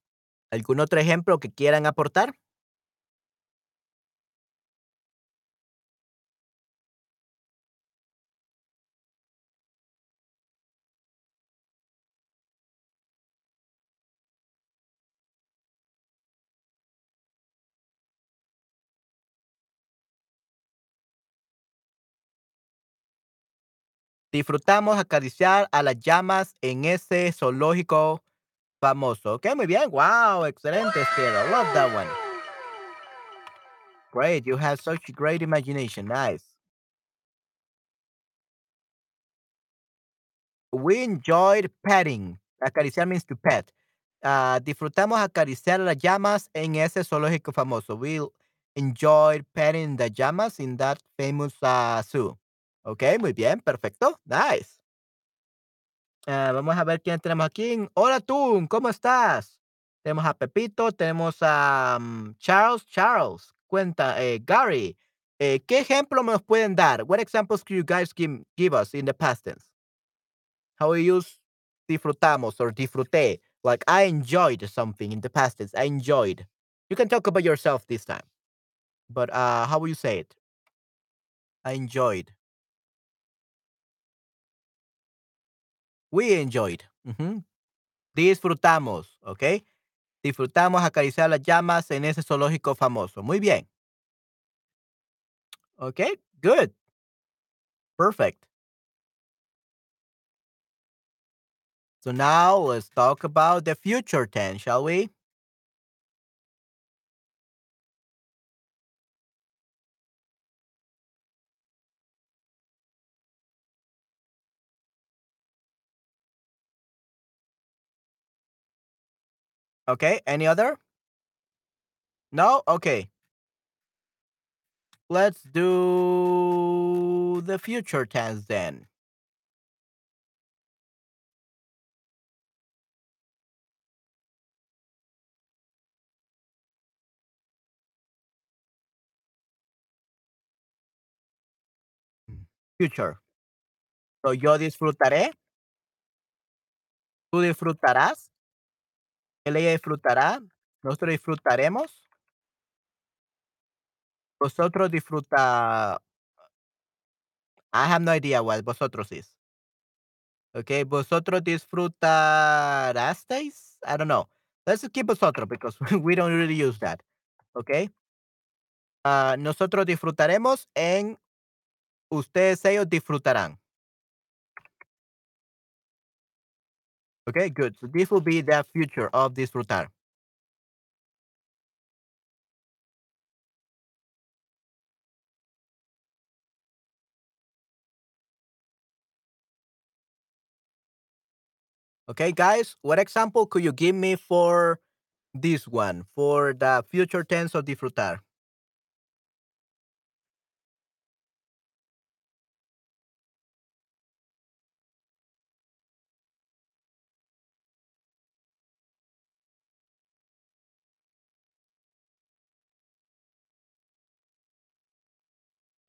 ¿Algún otro ejemplo que quieran aportar? Disfrutamos acariciar a las llamas en ese zoológico famoso. Okey, muy bien. Wow, excelente, Esther. I love that one. Great, you have such great imagination. Nice. We enjoyed petting. Acariciar means to pet. Ah, disfrutamos acariciar las llamas en ese zoológico famoso. We enjoyed petting the llamas in that famous, ah, zoo. Okey, muy bien, perfecto. Nice. Ah, vamos a ver quién tenemos aquí. Hola tú, ¿cómo estás? Tenemos a Pepito, tenemos a, mm, Charles. Charles, cuenta, eh, Gary, eh, ¿qué ejemplo nos pueden dar? What examples could you guys give give us in the past tense? How we use disfrutamos or disfruté. Like I enjoyed something in the past tense. I enjoyed. You can talk about yourself this time. But uh how will you say it? I enjoyed. We enjoyed. Ujú. Disfrutamos, ¿ok? Disfrutamos acariciar las llamas en ese zoológico famoso. Muy bien. Okay, good. Perfect. So now let's talk about the future tense, shall we? Okay, any other? No? Okay. Let's do the future tense then. Future. So yo disfrutaré. Tú disfrutarás. Él, ella disfrutará. Nosotros disfrutaremos. Vosotros disfruta I have no idea what vosotros is. Okay, vosotros disfrutarasteis? I don't know. Let's keep vosotros because we don't really use that. Okay. Ah, nosotros disfrutaremos en ustedes, ellos disfrutarán. Okay, good. So this will be the future of this disfrutar. Okay, guys, what example could you give me for this one, for the future tense of disfrutar?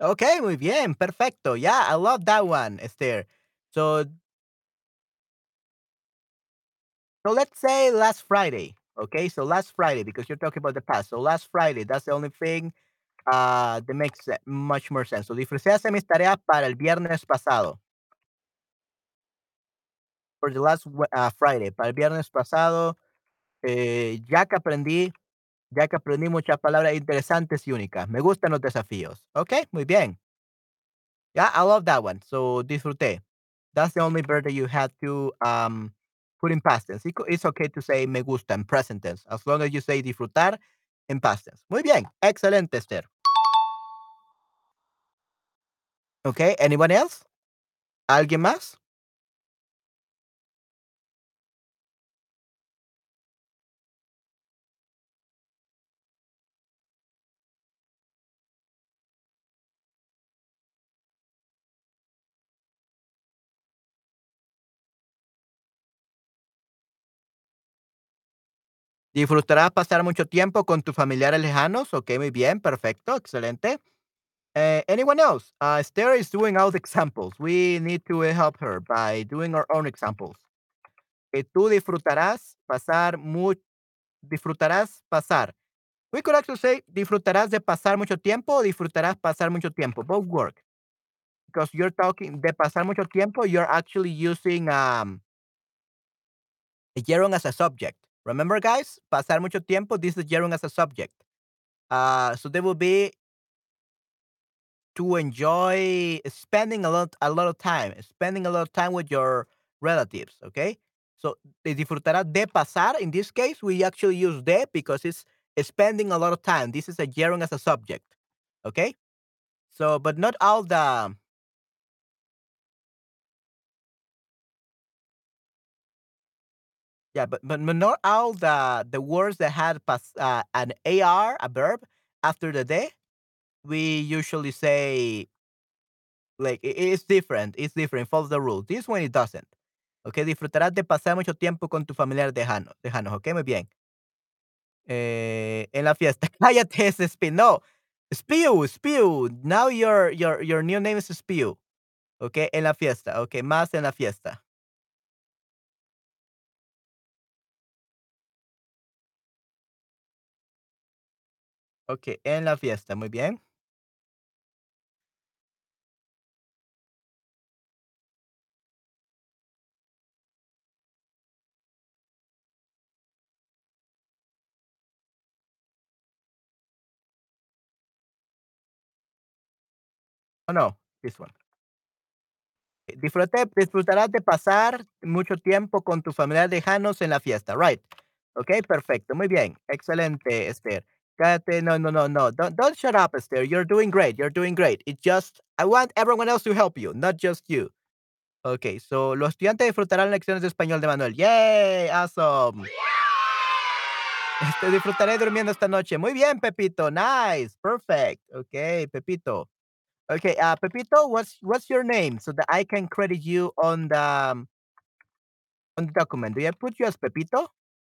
Okay, muy bien, perfecto. Yeah, I love that one, Esther. So, so let's say last Friday. Okay, so last Friday because you're talking about the past. So last Friday, that's the only thing uh, that makes much more sense. So disfruté hacer mis tareas para el viernes pasado. For the last uh, Friday, para el viernes pasado, eh, ya que aprendí, ya que aprendí muchas palabras interesantes y únicas. Me gustan los desafíos. Okay, muy bien. Yeah, I love that one. So disfruté. That's the only verb that you had to um put in past tense. It's okay to say me gusta in present tense as long as you say disfrutar in past tense. Muy bien. Excelente, Esther. Okay, anyone else? ¿Alguien más? ¿Disfrutarás pasar mucho tiempo con tus familiares lejanos? Okey, muy bien, perfecto, excelente. Eh, anyone else? Uh, Esther is doing the examples. We need to help her by doing our own examples. Eh, tú disfrutarás pasar mu disfrutarás pasar. We could actually say disfrutarás de pasar mucho tiempo o disfrutarás pasar mucho tiempo. Both work. Because you're talking de pasar mucho tiempo, you're actually using um gerund as a subject. Remember, guys? Pasar mucho tiempo, this is gerund as a subject. Uh, so there will be to enjoy spending a lot a lot of time, spending a lot of time with your relatives, okay? So, te disfrutarás de pasar. In this case, we actually use de because it's spending a lot of time. This is a gerund as a subject, okay? So, but not all the Yeah, but but not all the the words that had pas uh, an AR, a verb, after the de, we usually say like it's different, it's different, follows the rule. This one it doesn't. Okey, disfrutarás de pasar mucho tiempo con tus familiares lejano lejanos, okey, muy bien. Eh, en la fiesta. Cállate, ese spi no. Spew, spew. Now your your your new name is Spew. Okey, en la fiesta. Okey, más en la fiesta. Okey, en la fiesta, muy bien. Oh, no, this one. Disfrute disfrutarás de pasar mucho tiempo con tus familiares lejanos en la fiesta, right. Okey, perfecto, muy bien, excelente, Esther. Cállate, no, no, no, no, don't don't shut up, Esther, you're doing great, you're doing great. It's just I want everyone else to help you, not just you. Ok, so los estudiantes disfrutarán lecciones de español de Manuel. Yay, awesome. Este, disfrutaré durmiendo esta noche. Muy bien, Pepito, nice, perfect. Ok, Pepito. Okay, uh, Pepito, what's what's your name so that I can credit you on the um, on the document? Do I put you as Pepito,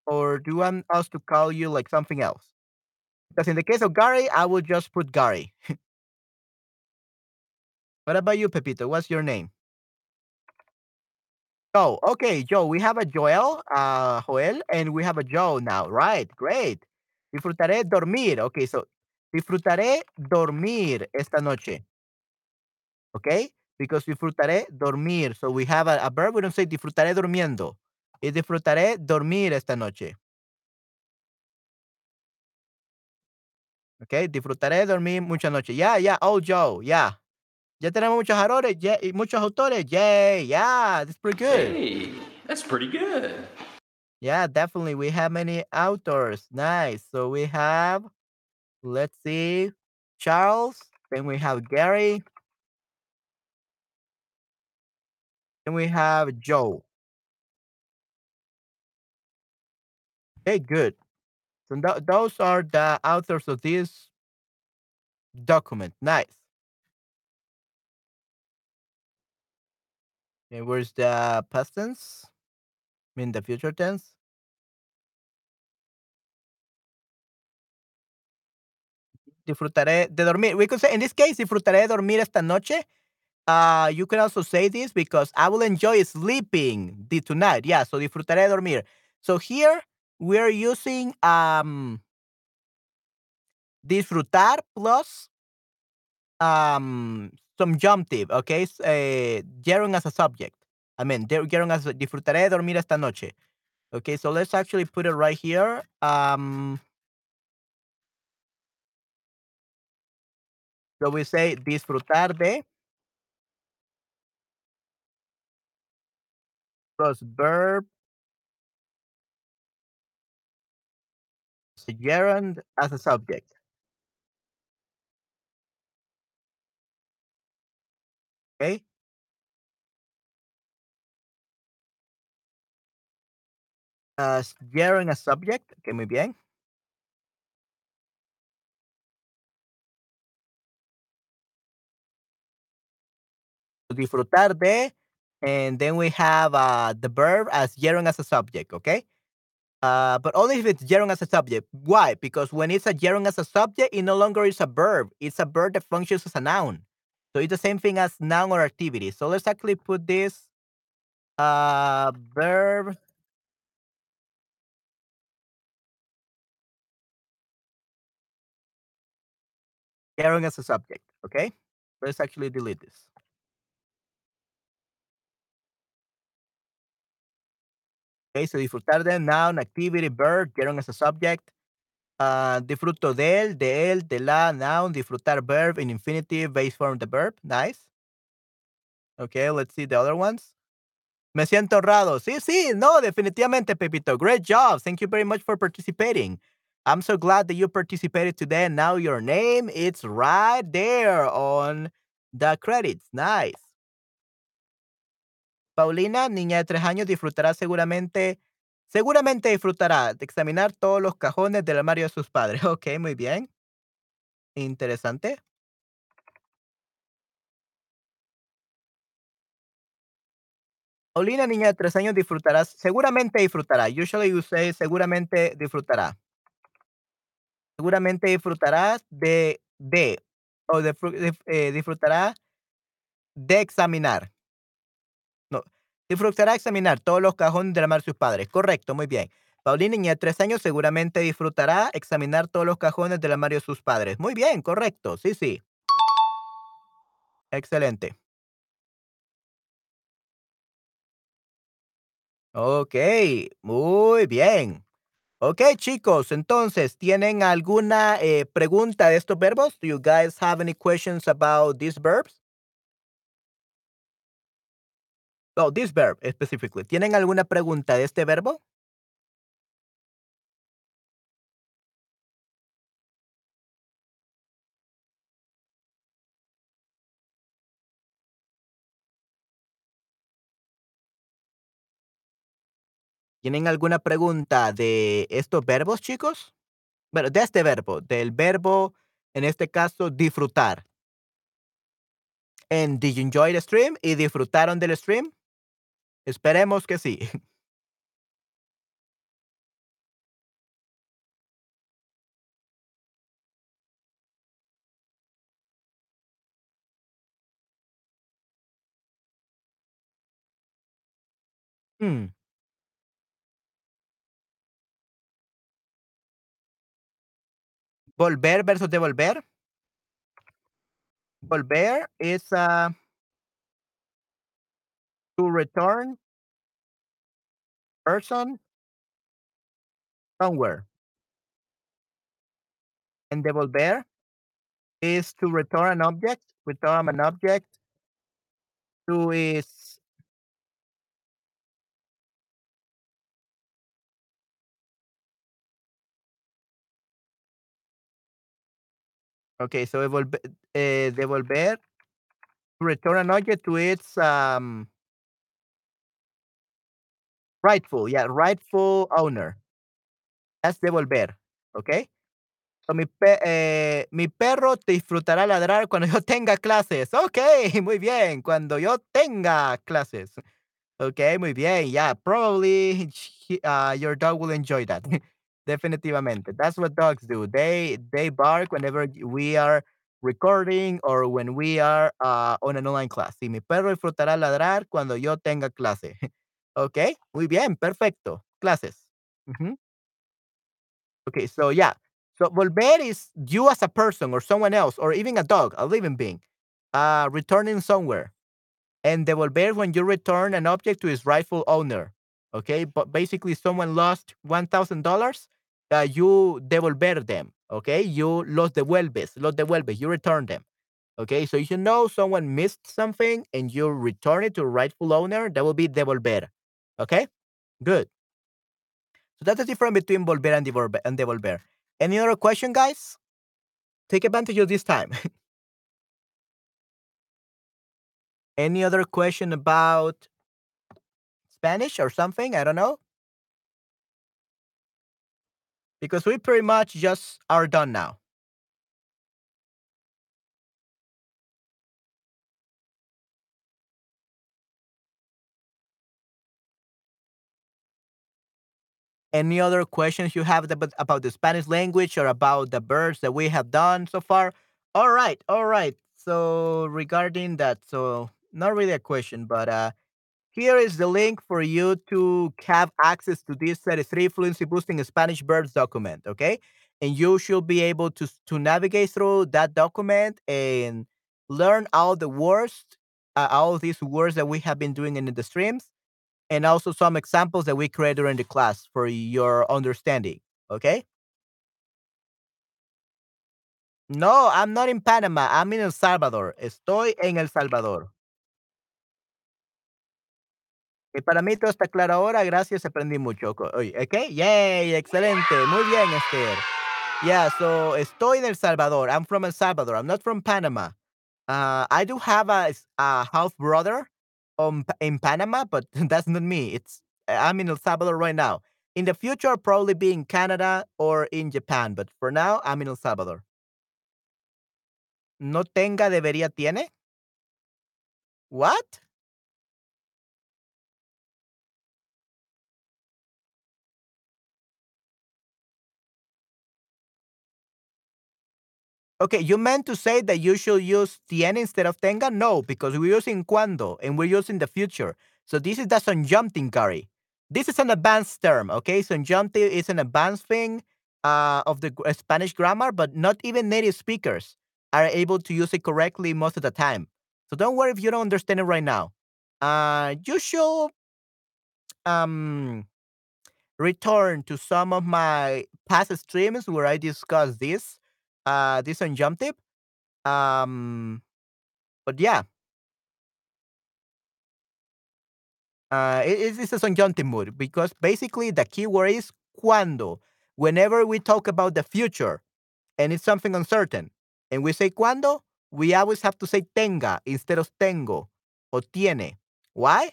or do you want us to call you like something else? Because in the case of Gary, I would just put Gary. What about you, Pepito? What's your name? Joe. Okay, Joe. We have a Joel, uh, Joel, and we have a Joe now. Right, great. Disfrutaré dormir. Okay, so disfrutaré dormir esta noche. Okay, because disfrutaré dormir. So we have a, a verb. We don't say disfrutaré durmiendo. Y disfrutaré dormir esta noche. Okay, disfrutaré dormir mucha noche. Yeah, yeah. Oh, Joe. Yeah. Ya tenemos muchos autores. Yeah, y muchos autores. Yay. Yeah, that's pretty good. Hey, that's pretty good. Yeah, definitely. We have many authors. Nice. So we have, let's see, Charles. Then we have Gary. Then we have Joe. Okay, good. So tho- those are the authors of this document. Nice. And where's the past tense? I mean the future tense. Disfrutaré de dormir. We could say in this case, disfrutaré de dormir esta noche. Uh, you can also say this because I will enjoy sleeping the tonight. Yeah, so disfrutaré de dormir. So here we're using um disfrutar plus um subjunctive, okay? S- eh, as a subject. I mean, der- gerund as a, disfrutaré de dormir esta noche. Okay, so let's actually put it right here. Um, so we say disfrutar de plus verb gerund as a subject. Okay. As gerund as subject. Okay, muy bien. Disfrutar de, and then we have uh, the verb as gerund as a subject. Okay. Uh, but only if it's gerund as a subject. Why? Because when it's a gerund as a subject, it no longer is a verb. It's a verb that functions as a noun. So it's the same thing as noun or activity. So let's actually put this uh, verb gerund as a subject. Okay, let's actually delete this. Okay, so disfrutar de noun, activity, verb, gerund as a subject. Uh, disfruto de él, de él, de la, noun, disfrutar, verb, in infinitive, base form the verb. Nice. Okay, let's see the other ones. Me siento honrado. Sí, sí, no, definitivamente, Pepito. Great job. Thank you very much for participating. I'm so glad that you participated today. Now your name it's right there on the credits. Nice. Paulina, niña de tres años, disfrutará seguramente, seguramente disfrutará de examinar todos los cajones del armario de sus padres. Ok, muy bien. Interesante. Paulina, niña de tres años, disfrutará, seguramente disfrutará. Usually you say seguramente disfrutará. Seguramente disfrutarás de, de, o de- eh, disfrutará de examinar. Disfrutará examinar todos los cajones del armario de sus padres. Correcto, muy bien. Paulina, niña de tres años, seguramente disfrutará examinar todos los cajones del armario de sus padres. Muy bien, correcto. Sí, sí. Excelente. Ok, muy bien. Ok, chicos, entonces, ¿tienen alguna eh, pregunta de estos verbos? Do you guys have any questions about these verbs? Oh, this verb specifically. ¿Tienen alguna pregunta de este verbo? ¿Tienen alguna pregunta de estos verbos, chicos? Bueno, de este verbo, del verbo, en este caso, disfrutar. And did you enjoy the stream? ¿Y disfrutaron del stream? Esperemos que sí. Hmm, Volver versus devolver. Volver is uh, to return person somewhere. And devolver is to return an object, return an object to its okay, so devolver, eh, devolver to return an object to its um rightful, yeah, rightful owner. That's devolver, okay? So mi, pe- eh, mi perro disfrutará ladrar cuando yo tenga clases. Ok, muy bien, cuando yo tenga clases. Ok, muy bien. Yeah, probably uh, your dog will enjoy that. Definitivamente. That's what dogs do. They they bark whenever we are recording or when we are uh, on an online class. Mi perro disfrutará ladrar cuando yo tenga clase. ok, muy bien, perfecto. Clases. Ujú. Okay, so yeah. So volver is you as a person or someone else or even a dog, a living being, uh, returning somewhere. And devolver when you return an object to its rightful owner. Okay, but basically someone lost one thousand dollars, uh, you devolver them. Okay, you los devuelves, los devuelves, you return them. Okay, so if you know someone missed something and you return it to rightful owner, that will be devolver. Okay, good. So that's the difference between volver and devolver. And devolver. Any other question, guys? Take advantage of this time. Any other question about Spanish or something? I don't know. Because we pretty much just are done now. Any other questions you have about, about the Spanish language or about the verbs that we have done so far? All right, all right. So regarding that, so not really a question, but uh here is the link for you to have access to this 33 fluency boosting Spanish verbs document, okay? And you should be able to to navigate through that document and learn all the words, uh, all these words that we have been doing in the streams, and also some examples that we create during the class for your understanding, okay? No, I'm not in Panama. I'm in El Salvador. Estoy en El Salvador. Y para mí todo está claro ahora, gracias, aprendí mucho. Co- oye, ¿Ok? Yay, excelente. Muy bien, Esther. Yeah, so estoy en El Salvador. I'm from El Salvador. I'm not from Panama. Uh, I do have a half brother um, in Panama, but that's not me. It's I'm in El Salvador right now. In the future, I'll probably be in Canada or in Japan, but for now, I'm in El Salvador. No tenga, debería, tiene. What? Okay, you meant to say that you should use tiene instead of tenga? No, because we're using cuando and we're using the future. So this is the subjunctive, Gary. This is an advanced term, okay? Subjunctive is an advanced thing uh, of the Spanish grammar, but not even native speakers are able to use it correctly most of the time. So don't worry if you don't understand it right now. Uh, you should um, return to some of my past streams where I discuss this, uh, this subjunctive um, but yeah, uh, it, it's it's a subjunctive mood because basically the key word is cuando. Whenever we talk about the future and it's something uncertain, and we say cuando, we always have to say tenga instead of tengo or tiene. Why?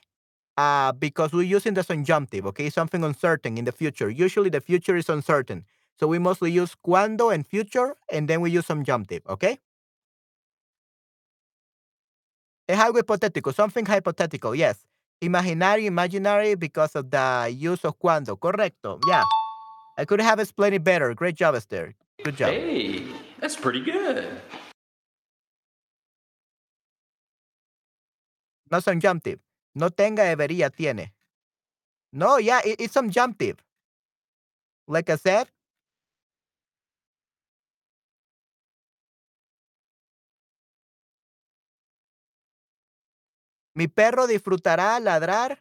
Uh, because we're using the subjunctive, okay? Something uncertain in the future. Usually the future is uncertain. So we mostly use cuando and future, and then we use some jump subjunctive, okay? Es algo hipotético, something hypothetical, yes. Imaginary, imaginary because of the use of cuando. Correcto. Yeah. I could have explained it better. Great job, Esther. Good job. Hey, that's pretty good. No subjunctive. No tenga, debería, tiene. No, yeah, it- it's subjunctive. Like I said, mi perro disfrutará ladrar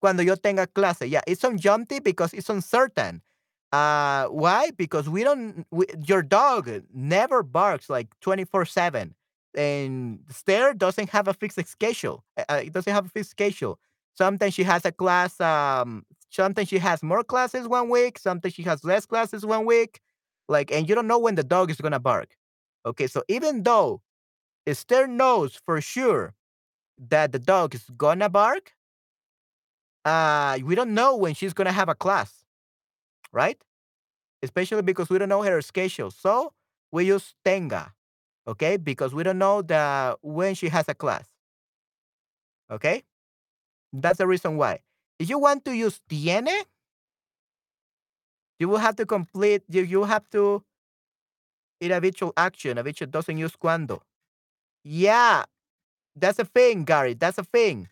cuando yo tenga clase. Yeah, it's subjunctive because it's uncertain. Uh, why? Because we don't. We, your dog never barks like twenty four seven, and Esther doesn't have a fixed schedule. Uh, it doesn't have a fixed schedule. Sometimes she has a class. Um, sometimes she has more classes one week. Sometimes she has less classes one week. Like, and you don't know when the dog is gonna bark. Okay, so even though Esther knows for sure that the dog is gonna bark, uh, we don't know when she's gonna have a class, right? Especially because we don't know her schedule. So we use tenga, okay? Because we don't know the when she has a class. Okay? That's the reason why. If you want to use tiene, you will have to complete you you have to in habitual action. Habitual doesn't use cuando. Yeah, that's a thing, Gary. That's a thing.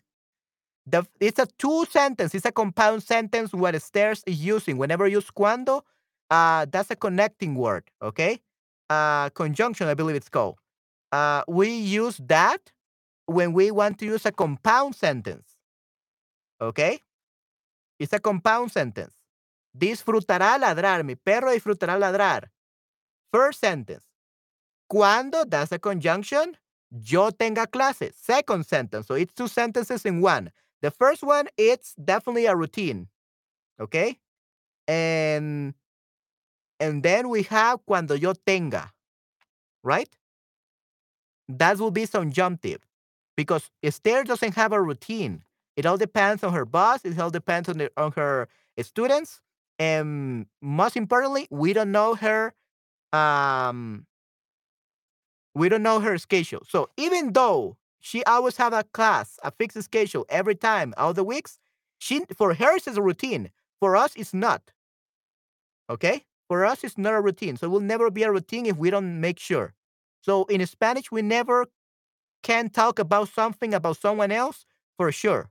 The, it's a two sentence. It's a compound sentence. What stairs is using whenever you use cuando, uh, that's a connecting word. Okay, uh, conjunction, I believe it's called. Uh, we use that when we want to use a compound sentence. Okay, it's a compound sentence. Disfrutará ladrar. Mi perro disfrutará ladrar. First sentence. Cuando, that's a conjunction. Yo tenga clase. Second sentence. So it's two sentences in one. The first one, it's definitely a routine. Okay? And and then we have cuando yo tenga. Right? That will be subjunctive. Because Esther doesn't have a routine. It all depends on her boss. It all depends on, the, on her students. And most importantly, we don't know her um we don't know her schedule. So even though she always have a class, a fixed schedule every time, all the weeks, she for her it's a routine. for us, it's not. Okay? For us, it's not a routine. So it will never be a routine if we don't make sure. So in Spanish, we never can talk about something about someone else for sure.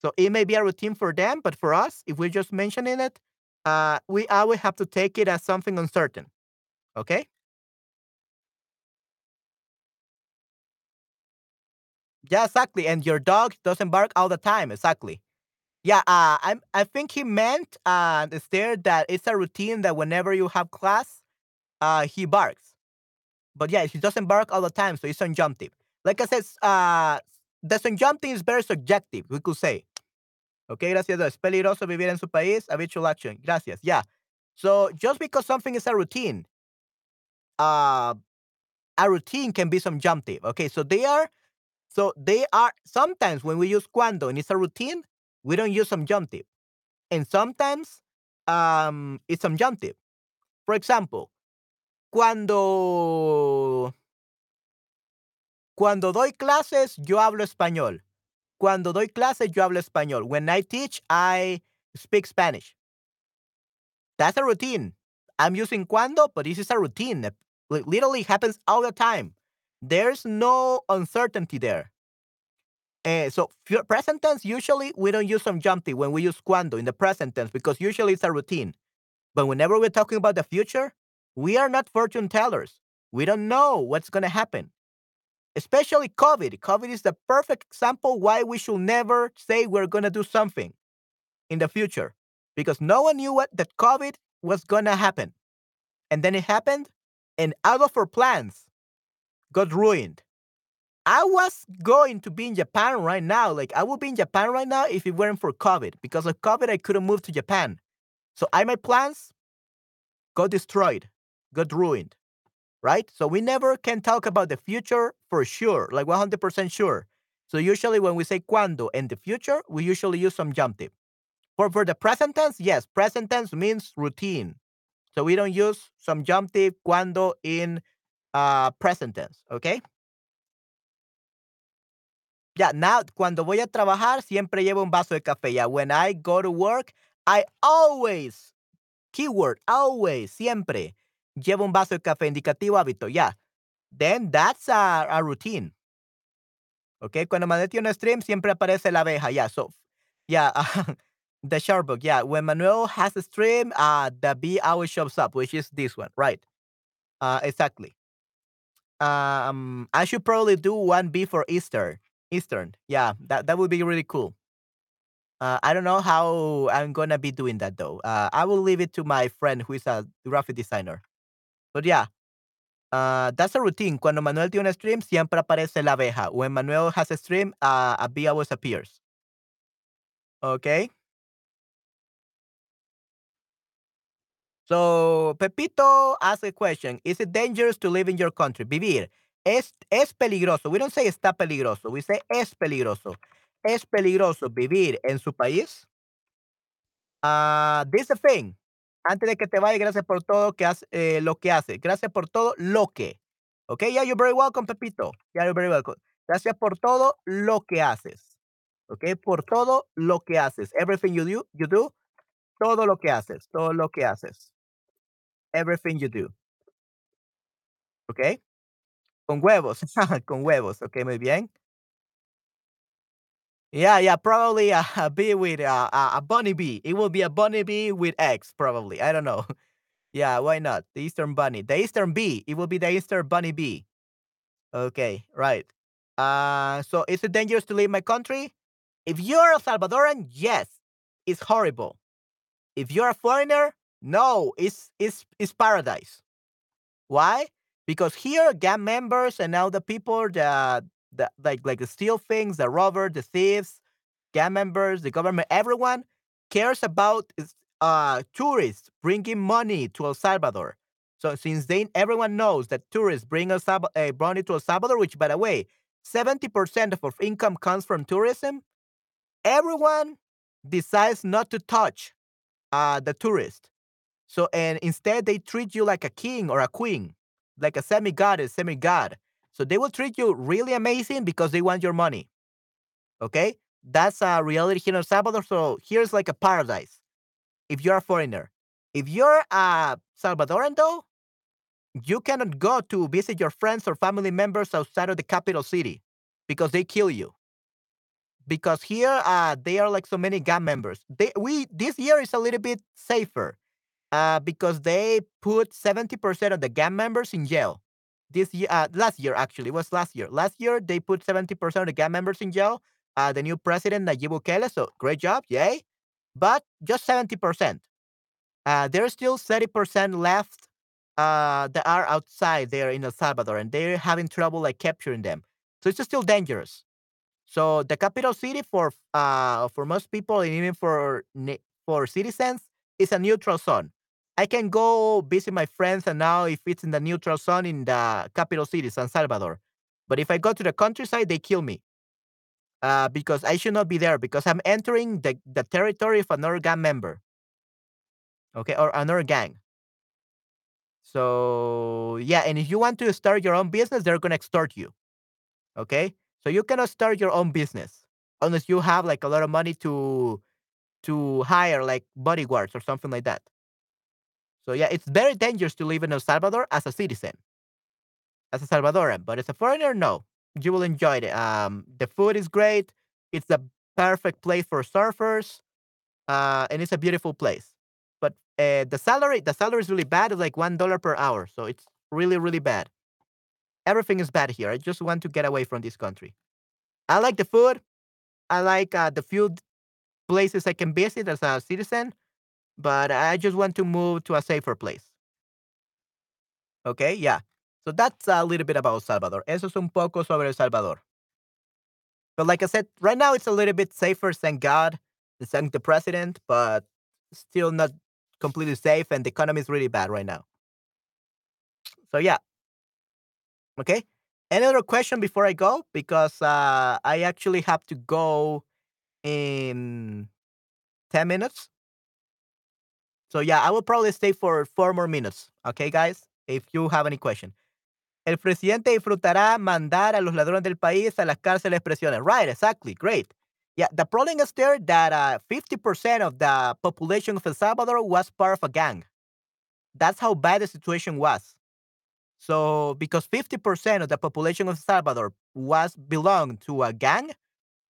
So it may be a routine for them, but for us, if we're just mentioning it, uh, we always have to take it as something uncertain. Okay? Yeah, exactly. And your dog doesn't bark all the time. Exactly. Yeah, uh, I I think he meant uh, there that it's a routine that whenever you have class, uh, he barks. But yeah, he doesn't bark all the time, so it's subjunctive. Like I said, uh, the subjunctive is very subjective, we could say. Okay, gracias. Es peligroso vivir en su país. Habitual action. Gracias. Yeah. So just because something is a routine, uh, a routine can be subjunctive. Okay, so they are, so they are sometimes when we use cuando and it's a routine, we don't use subjunctive, and sometimes um, it's subjunctive. For example, cuando cuando doy clases yo hablo español. Cuando doy clases yo hablo español. When I teach, I speak Spanish. That's a routine. I'm using cuando, but this is a routine. It literally happens all the time. There's no uncertainty there. Uh, so present tense usually we don't use subjunctive when we use cuando in the present tense because usually it's a routine. But whenever we're talking about the future, we are not fortune tellers. We don't know what's going to happen especially COVID. COVID is the perfect example why we should never say we're going to do something in the future because no one knew what that COVID was going to happen. And then it happened, and out of our plans got ruined. I was going to be in Japan right now. Like, I would be in Japan right now if it weren't for COVID. Because of COVID, I couldn't move to Japan. So I my plans got destroyed, got ruined right? So we never can talk about the future for sure, like 100% sure. So usually when we say cuando in the future, we usually use subjunctive. For for the present tense, yes, present tense means routine. So we don't use subjunctive cuando in uh, present tense, okay? Yeah, now cuando voy a trabajar siempre llevo un vaso de café. Yeah, when I go to work, I always keyword always siempre lleva un vaso de café, indicativo hábito, yeah. Then that's a, a routine. Okay, cuando Manuel tiene un stream siempre aparece la abeja, yeah. So, yeah, uh, the short book, yeah. When Manuel has a stream, uh, the bee always shows up, which is this one, right? Uh, exactly. Um, I should probably do one bee for Easter. Eastern, yeah, that that would be really cool. Uh, I don't know how I'm gonna be doing that though. Uh, I will leave it to my friend who is a graphic designer. But yeah, uh, that's a routine. Cuando Manuel tiene stream, siempre aparece la abeja. When Manuel has a stream, uh, a bee always appears. Okay. So, Pepito asks a question. Is it dangerous to live in your country? Vivir. Es, es peligroso. We don't say está peligroso. We say es peligroso. Es peligroso vivir en su país. Uh, this is the thing. Antes de que te vaya, gracias por todo que eh, lo que hace. Gracias por todo lo que. Ok, yeah, you're very welcome, Pepito. Yeah, you're very welcome. Gracias por todo lo que haces. Ok, por todo lo que haces. Everything you do, you do. Todo lo que haces. Todo lo que haces. Everything you do. Ok. Con huevos. Con huevos. Ok, muy bien. Yeah, yeah, probably a, a bee with uh, a, a bunny bee. It will be a bunny bee with eggs, probably. I don't know. yeah, why not? The Eastern bunny, the Eastern bee. It will be the Eastern bunny bee. Okay, right. Uh, so is it dangerous to leave my country? If you're a Salvadoran, yes, it's horrible. If you're a foreigner, no, it's it's it's paradise. Why? Because here, gang members and all the people that the like like the steal things, the robber, the thieves, gang members, the government, everyone cares about uh tourists bringing money to El Salvador. So since then everyone knows that tourists bring El Salvador, uh, money to El Salvador, which by the way, seventy percent of our income comes from tourism. Everyone decides not to touch uh, the tourist. So and instead they treat you like a king or a queen, like a semi goddess, semi god. So they will treat you really amazing because they want your money. Okay? That's a reality here in El Salvador. So here's like a paradise. if you're a foreigner. If you're a Salvadoran, though, you cannot go to visit your friends or family members outside of the capital city because they kill you. Because here, uh, they are like so many gang members. They we this year is a little bit safer, uh, because they put seventy percent of the gang members in jail. This year, uh, last year actually it was last year. Last year they put seventy percent of the gang members in jail. Uh, the new president Nayib Bukele, so great job, yay! But just seventy percent. Uh, there's still thirty percent left uh, that are outside there in El Salvador, and they're having trouble like capturing them. So it's still dangerous. So the capital city for uh for most people and even for for citizens is a neutral zone. I can go visit my friends and now if it's in the neutral zone in the capital city, San Salvador. But if I go to the countryside, they kill me. Uh, because I should not be there because I'm entering the, the territory of another gang member. Okay, or another gang. So yeah, and if you want to start your own business, they're gonna extort you. Okay, so you cannot start your own business unless you have like a lot of money to to hire like bodyguards or something like that. So yeah, it's very dangerous to live in El Salvador as a citizen, as a Salvadoran. But as a foreigner, no, you will enjoy it. Um, the food is great. It's the perfect place for surfers, uh, and it's a beautiful place. But uh, the salary, the salary is really bad. It's like one dollar per hour, so it's really, really bad. Everything is bad here. I just want to get away from this country. I like the food. I like uh, the few places I can visit as a citizen, but I just want to move to a safer place. Okay, yeah. So that's a little bit about Salvador. Eso es un poco sobre El Salvador. But like I said, right now it's a little bit safer, thank God, thank the president, but still not completely safe, and the economy is really bad right now. So yeah. Okay. Any other question before I go? Because uh, I actually have to go in 10 minutes. So yeah, I will probably stay for four more minutes. Okay, guys? If you have any question. El presidente disfrutará mandar a los ladrones del país a las cárceles presiones. Right, exactly. Great. Yeah, the problem is there that uh, 50% of the population of El Salvador was part of a gang. That's how bad the situation was. So, because 50% of the population of El Salvador was belonged to a gang,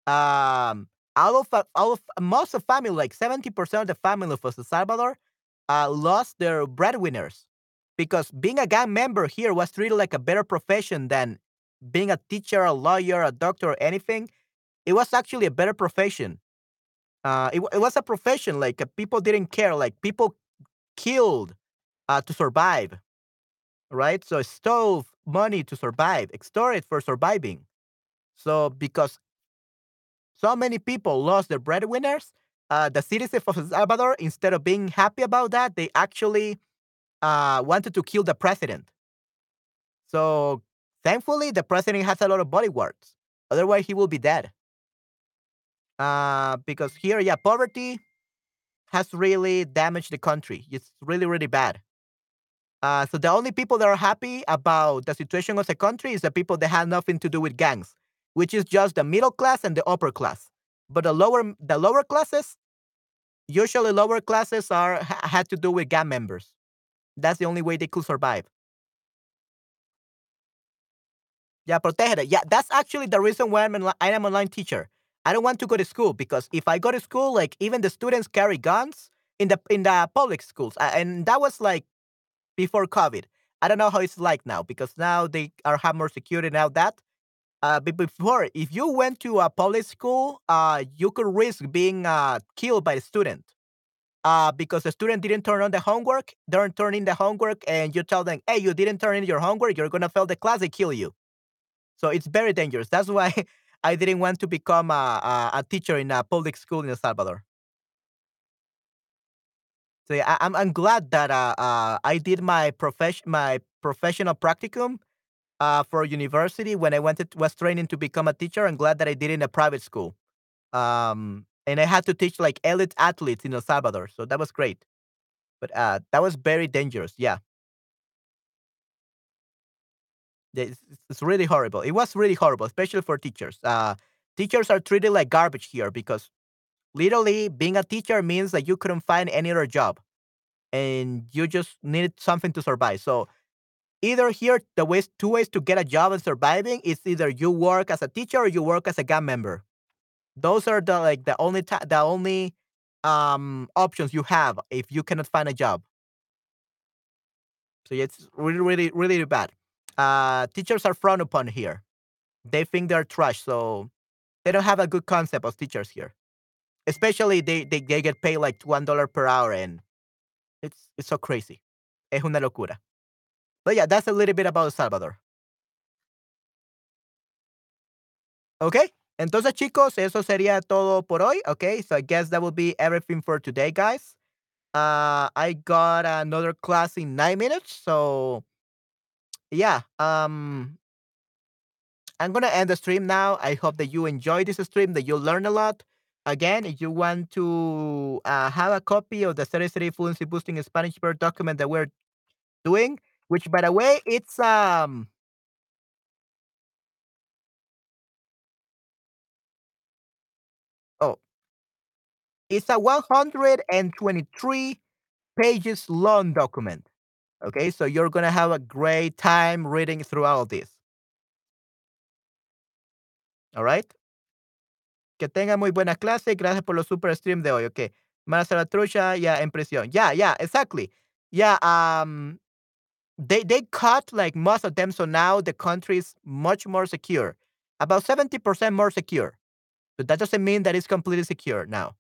um, out of uh, out of most of family, like 70% of the family of El Salvador, uh, lost their breadwinners because being a gang member here was treated like a better profession than being a teacher, a lawyer, a doctor, or anything. It was actually a better profession. Uh, it, it was a profession like uh, people didn't care. Like people killed uh, to survive, right? So stole money to survive, extorted for surviving. So because so many people lost their breadwinners, uh, the citizens of El Salvador, instead of being happy about that, they actually uh, wanted to kill the president. So thankfully, the president has a lot of bodyguards. Otherwise, he will be dead. Uh, because here, yeah, poverty has really damaged the country. It's really, really bad. Uh, so the only people that are happy about the situation of the country is the people that have nothing to do with gangs, which is just the middle class and the upper class. But the lower, the lower classes, usually lower classes are ha- had to do with gang members. That's the only way they could survive. Yeah, protégete. Yeah, that's actually the reason why I'm an, I am online teacher. I don't want to go to school because if I go to school, like even the students carry guns in the in the public schools, and that was like before COVID. I don't know how it's like now because now they are have more security now that. Uh, before, if you went to a public school, uh, you could risk being uh, killed by a student uh, because the student didn't turn on the homework, don't turn in the homework, and you tell them, hey, you didn't turn in your homework, you're gonna fail the class, they kill you. So it's very dangerous. That's why I didn't want to become a, a, a teacher in a public school in El Salvador. So yeah, I, I'm I'm glad that uh, uh, I did my my professional practicum uh, for university when I went to, was training to become a teacher. I'm glad that I did it in a private school. Um, and I had to teach like elite athletes in El Salvador, so that was great. But uh, that was very dangerous. Yeah, it's it's really horrible. It was really horrible, especially for teachers. Uh, teachers are treated like garbage here because literally being a teacher means that you couldn't find any other job and you just needed something to survive. So either here the ways two ways to get a job and surviving is either you work as a teacher or you work as a gang member. Those are the like the only ta- the only um options you have if you cannot find a job. So it's really really really bad. Uh teachers are frowned upon here. They think they're trash, so they don't have a good concept of teachers here. Especially they they, they get paid like one dollar per hour and it's it's so crazy. Es una locura. But yeah, that's a little bit about Salvador. Okay. Entonces, chicos, eso sería todo por hoy. Okay. So I guess that will be everything for today, guys. Uh, I got another class in nine minutes. So yeah. Um, I'm gonna end the stream now. I hope that you enjoyed this stream, that you learned a lot. Again, if you want to uh, have a copy of the 33 Fluency Boosting Spanish Word document that we're doing, which by the way, it's um oh it's a 123 pages long document. Okay, so you're gonna have a great time reading through all this. All right. Que tenga muy buena clase. Gracias por los super stream de hoy. Okay. Más la trucha, yeah, impresión. Yeah, yeah, exactly. Yeah, um, they they cut like most of them, so now the country is much more secure, about seventy percent more secure. But that doesn't mean that it's completely secure now.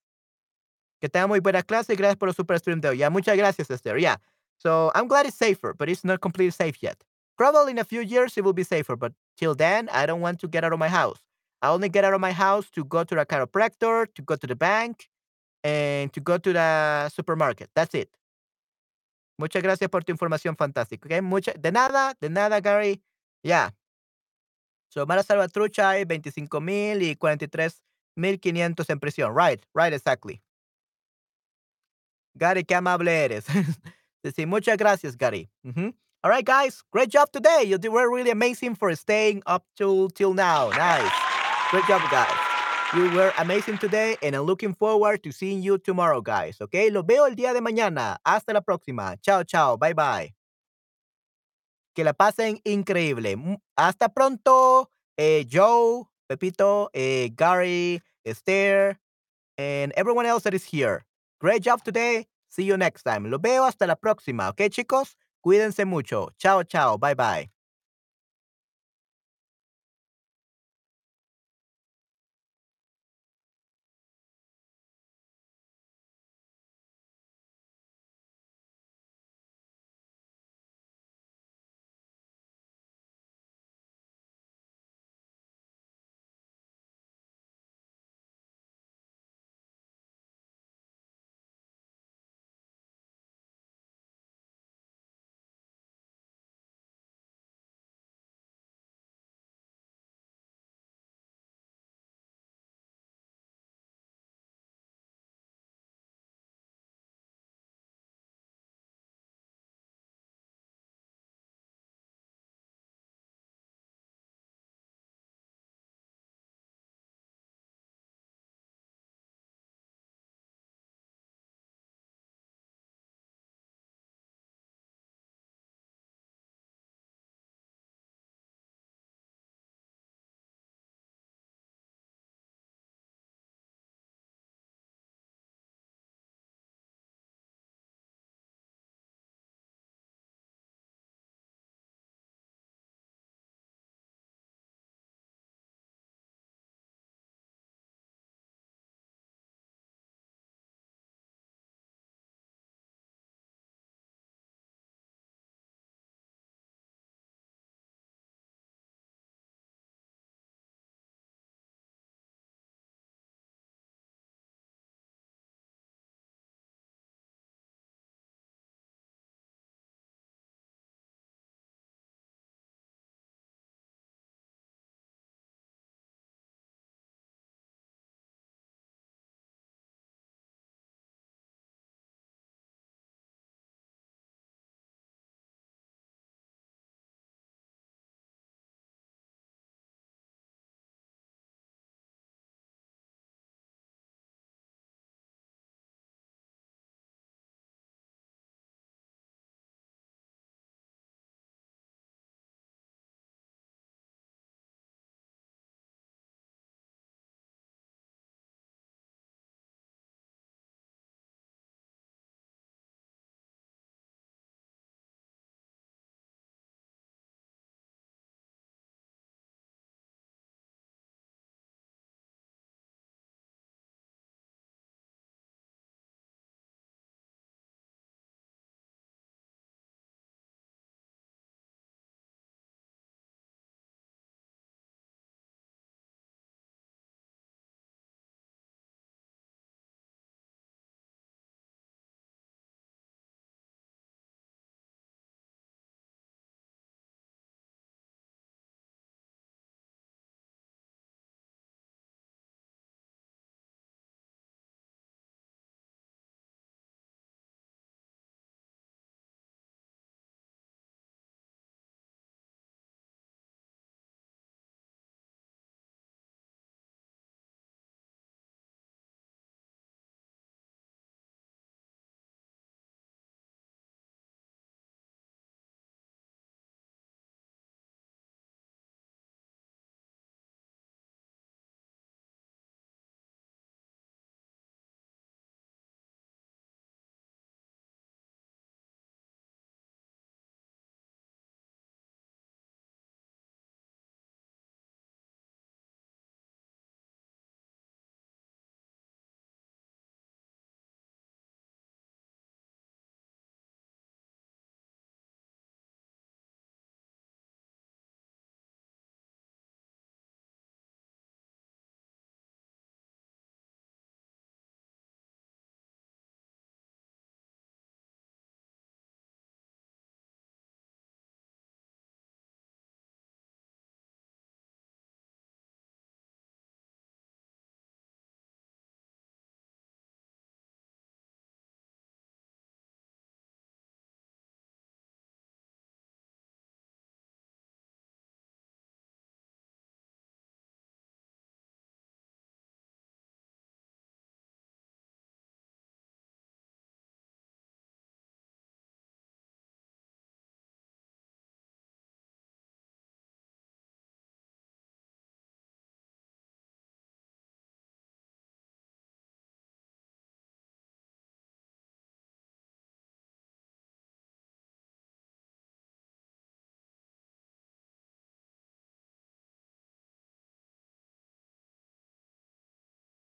Que tenga muy buena clase. Gracias por los super stream de hoy. Yeah, muchas gracias, Esther. Yeah. So I'm glad it's safer, but it's not completely safe yet. Probably in a few years it will be safer, but till then, I don't want to get out of my house. I only get out of my house to go to the chiropractor, to go to the bank, and to go to the supermarket. That's it. Muchas gracias por tu información fantástica. Okay? Mucha, de nada, de nada, Gary. Yeah. So, Mara Salvatrucha hay 25 mil y 43 mil 500 en prisión. Right, right, exactly. Gary, qué amable eres. sí, muchas gracias, Gary. Mm-hmm. All right, guys, great job today. You were really amazing for staying up till till now. Nice. Great job, guys. You were amazing today, and I'm looking forward to seeing you tomorrow, guys. Okay, los veo el día de mañana. Hasta la próxima. Chao, chao. Bye, bye. Que la pasen increíble. Hasta pronto, eh, Joe, Pepito, eh, Gary, Esther, and everyone else that is here. Great job today. See you next time. Lo veo hasta la próxima. ¿Ok, chicos? Cuídense mucho. Chao, chao. Bye, bye.